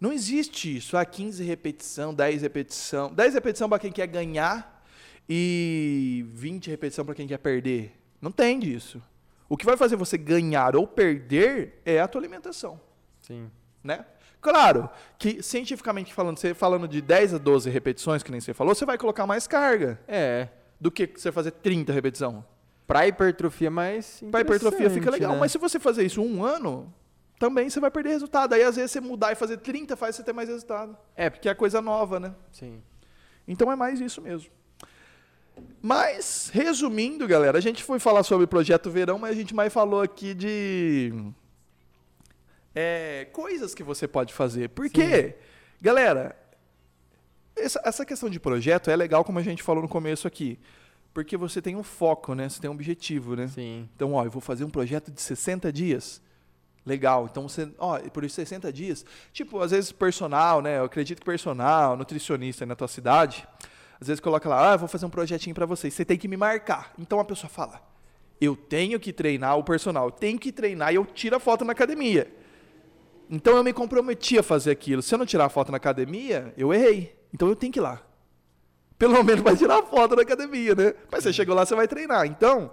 Speaker 1: não existe isso. Ah, 15 repetição, 10 repetição. 10 repetição para quem quer ganhar e 20 repetição para quem quer perder. Não tem disso. O que vai fazer você ganhar ou perder é a tua alimentação.
Speaker 2: Sim.
Speaker 1: Né? Claro que, cientificamente falando, você falando de 10 a 12 repetições, que nem você falou, você vai colocar mais carga.
Speaker 2: É.
Speaker 1: Do que você fazer 30 repetições.
Speaker 2: Pra hipertrofia mais
Speaker 1: Pra hipertrofia fica legal. Né? Mas se você fazer isso um ano, também você vai perder resultado. Aí às vezes você mudar e fazer 30 faz você ter mais resultado.
Speaker 2: É,
Speaker 1: Porque é coisa nova, né?
Speaker 2: sim.
Speaker 1: Então é mais isso mesmo. Mas, resumindo, galera, a gente foi falar sobre o projeto verão, mas a gente mais falou aqui de é, coisas que você pode fazer. Porque, galera, essa, essa questão de projeto é legal, como a gente falou no começo aqui. Porque você tem um foco, né? Você tem um objetivo, né?
Speaker 2: Sim.
Speaker 1: Então, ó, eu vou fazer um projeto de 60 dias. Legal. Então, você, ó, por esses 60 dias, tipo, às vezes personal, né? Eu acredito que personal, nutricionista na tua cidade, às vezes coloca lá, ah, vou fazer um projetinho para vocês. Você tem que me marcar. Então a pessoa fala, eu tenho que treinar o personal, eu tenho que treinar e eu tiro a foto na academia. Então eu me comprometi a fazer aquilo. Se eu não tirar a foto na academia, eu errei. Então eu tenho que ir lá. Pelo menos vai tirar a foto na academia, né? Mas você chegou lá, você vai treinar. Então,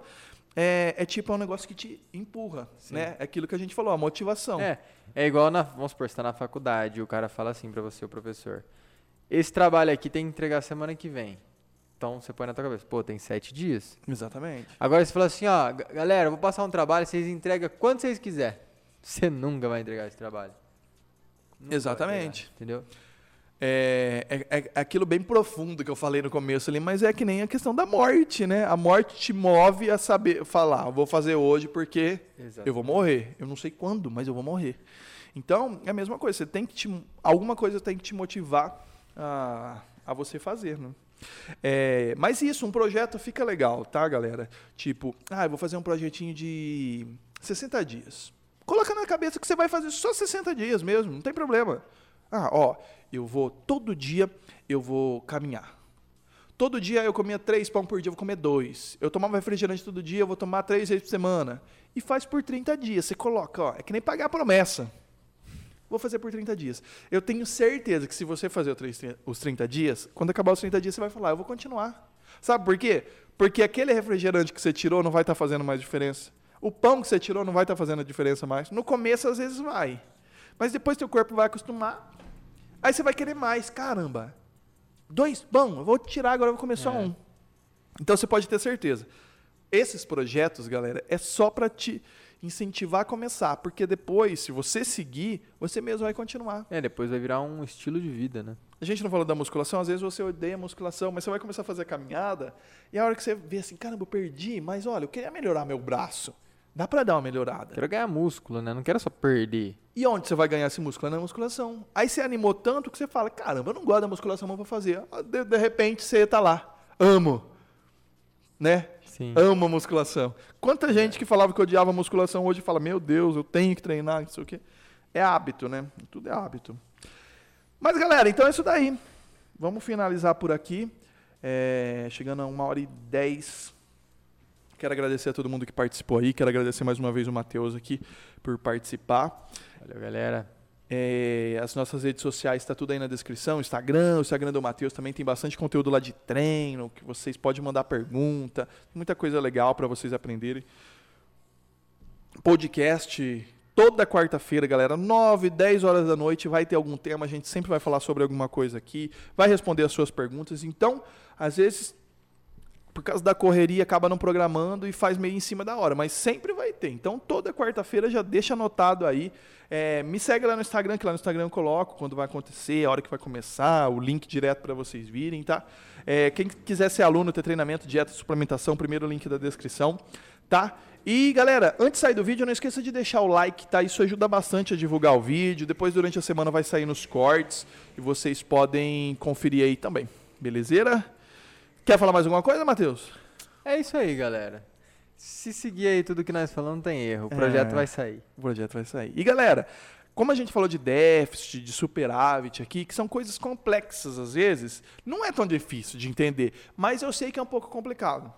Speaker 1: é, é tipo é um negócio que te empurra, né? É aquilo que a gente falou, a motivação.
Speaker 2: É, é igual na, vamos supor, você tá na faculdade e o cara fala assim pra você, o professor. Esse trabalho aqui tem que entregar semana que vem. Então você põe na tua cabeça, pô, tem sete dias.
Speaker 1: Exatamente.
Speaker 2: Agora você fala assim, ó, "Ga- galera, eu vou passar um trabalho, vocês entregam quando vocês quiserem. Você nunca vai entregar esse trabalho. Nunca
Speaker 1: Exatamente.
Speaker 2: entregar, entendeu?
Speaker 1: É, é, é aquilo bem profundo que eu falei no começo ali, mas é que nem a questão da morte, né? A morte te move a saber, falar, "Eu vou fazer hoje porque eu vou morrer. Eu não sei quando, mas eu vou morrer. Então, é a mesma coisa, você tem que te, alguma coisa tem que te motivar a, a você fazer, né? É, mas isso, um projeto fica legal, tá, galera? Tipo, ah, eu vou fazer um projetinho de 60 dias. Coloca na cabeça que você vai fazer só 60 dias mesmo, não tem problema. Ah, ó, eu vou todo dia, eu vou caminhar. Todo dia eu comia três pão por dia, eu vou comer dois. Eu tomava refrigerante todo dia, eu vou tomar três vezes por semana. E faz por 30 dias. Você coloca, ó, é que nem pagar a promessa. Vou fazer por 30 dias. Eu tenho certeza que se você fazer os 30 dias, quando acabar os 30 dias, você vai falar, eu vou continuar. Sabe por quê? Porque aquele refrigerante que você tirou não vai estar fazendo mais diferença. O pão que você tirou não vai estar fazendo a diferença mais. No começo, às vezes, vai. Mas depois teu corpo vai acostumar. Aí você vai querer mais. Caramba, dois pão, eu vou tirar agora, eu vou comer só
Speaker 2: É.
Speaker 1: um. Então você pode ter certeza. Esses projetos, galera, é só para te incentivar a começar, porque depois, se você seguir, você mesmo vai continuar.
Speaker 2: É, depois vai virar um estilo de vida, né?
Speaker 1: A gente não falou da musculação, às vezes você odeia a musculação, mas você vai começar a fazer a caminhada, e a hora que você vê assim, caramba, eu perdi, mas olha, eu queria melhorar meu braço. Dá pra dar uma melhorada.
Speaker 2: Quero ganhar músculo, né? Não quero só perder.
Speaker 1: E onde você vai ganhar esse músculo? É na musculação. Aí você animou tanto que você fala, caramba, eu não gosto da musculação, mas vou fazer. De, de repente você tá lá, amo. Né?
Speaker 2: Sim.
Speaker 1: Amo a musculação. Quanta gente que falava que odiava a musculação hoje fala, meu Deus, eu tenho que treinar, não sei o quê. É hábito, né? Tudo é hábito. Mas, galera, então é isso daí. Vamos finalizar por aqui. É, chegando a uma hora e dez. Quero agradecer a todo mundo que participou aí. Quero agradecer mais uma vez o Matheus aqui por participar.
Speaker 2: Valeu, galera.
Speaker 1: É, as nossas redes sociais está tudo aí na descrição. Instagram, o Instagram do Matheus também tem bastante conteúdo lá de treino, que vocês podem mandar pergunta, muita coisa legal para vocês aprenderem. Podcast toda quarta-feira, galera, 9, 10 horas da noite, vai ter algum tema, a gente sempre vai falar sobre alguma coisa aqui, vai responder as suas perguntas. Então, às vezes por causa da correria, acaba não programando e faz meio em cima da hora, mas sempre vai ter. Então, toda quarta-feira já deixa anotado aí. É, me segue lá no Instagram, que lá no Instagram eu coloco quando vai acontecer, a hora que vai começar, o link direto para vocês virem, tá? É, quem quiser ser aluno, ter treinamento, dieta, suplementação, primeiro link da descrição, tá? E galera, antes de sair do vídeo, não esqueça de deixar o like, tá? Isso ajuda bastante a divulgar o vídeo. Depois, durante a semana, vai sair nos cortes e vocês podem conferir aí também. Belezeira? Quer falar mais alguma coisa, Matheus?
Speaker 2: É isso aí, galera. Se seguir aí tudo que nós falamos, não tem erro. O projeto
Speaker 1: É.
Speaker 2: vai sair.
Speaker 1: O projeto vai sair. E galera, como a gente falou de déficit, de superávit aqui, que são coisas complexas às vezes, não é tão difícil de entender, mas eu sei que é um pouco complicado.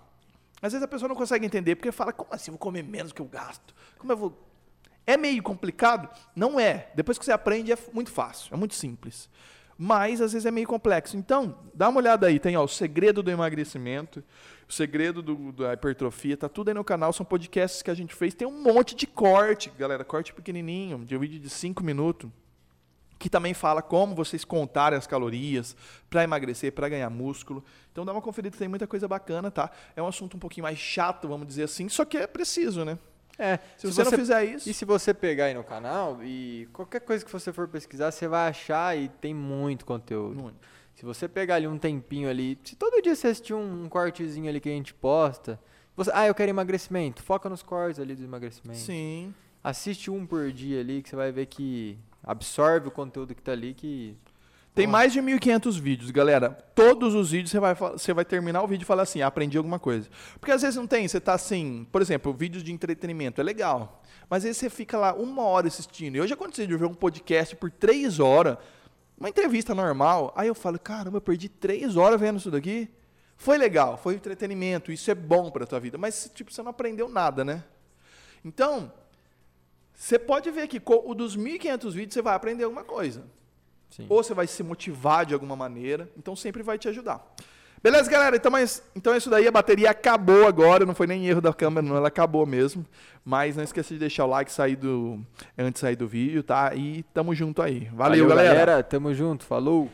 Speaker 1: Às vezes a pessoa não consegue entender porque fala, como assim eu vou comer menos que eu gasto? Como eu vou. É meio complicado? Não é. Depois que você aprende é muito fácil, é muito simples. Mas às vezes é meio complexo. Então, dá uma olhada aí, tem ó, o segredo do emagrecimento, o segredo do- da hipertrofia, tá tudo aí no canal, são podcasts que a gente fez, tem um monte de corte, galera, corte pequenininho, de um vídeo de 5 minutos, que também fala como vocês contarem as calorias para emagrecer, para ganhar músculo. Então dá uma conferida, tem muita coisa bacana, tá? É um assunto um pouquinho mais chato, vamos dizer assim, só que é preciso, né?
Speaker 2: É,
Speaker 1: Se, você, não fizer isso.
Speaker 2: E se você pegar aí no canal e qualquer coisa que você for pesquisar, você vai achar e tem muito conteúdo.
Speaker 1: Muito.
Speaker 2: Se você pegar ali um tempinho ali, se todo dia você assistir um, um cortezinho ali que a gente posta, você, ah, eu quero emagrecimento, foca nos cortes ali do emagrecimento.
Speaker 1: Sim.
Speaker 2: Assiste um por dia ali que você vai ver que absorve o conteúdo que tá ali que
Speaker 1: Tem mais de 1.500 vídeos, galera. Todos os vídeos você vai, você vai terminar o vídeo e falar assim, aprendi alguma coisa. Porque às vezes não tem, você tá assim, por exemplo, vídeos de entretenimento, é legal. Mas aí você fica lá uma hora assistindo. E hoje aconteceu de ver um podcast por três horas, uma entrevista normal. Aí eu falo, caramba, eu perdi três horas vendo isso daqui. Foi legal, foi entretenimento, isso é bom pra tua vida. Mas, tipo, você não aprendeu nada, né? Então, você pode ver que com o dos 1.500 vídeos você vai aprender alguma coisa.
Speaker 2: Sim.
Speaker 1: Ou você vai se motivar de alguma maneira. Então sempre vai te ajudar. Beleza, galera? Então, mas, então é isso daí. A bateria acabou agora. Não foi nem erro da câmera, não. Ela acabou mesmo. Mas não esqueça de deixar o like sair do, antes de sair do vídeo, tá? E tamo junto aí. Valeu, galera.
Speaker 2: Tamo junto. Falou.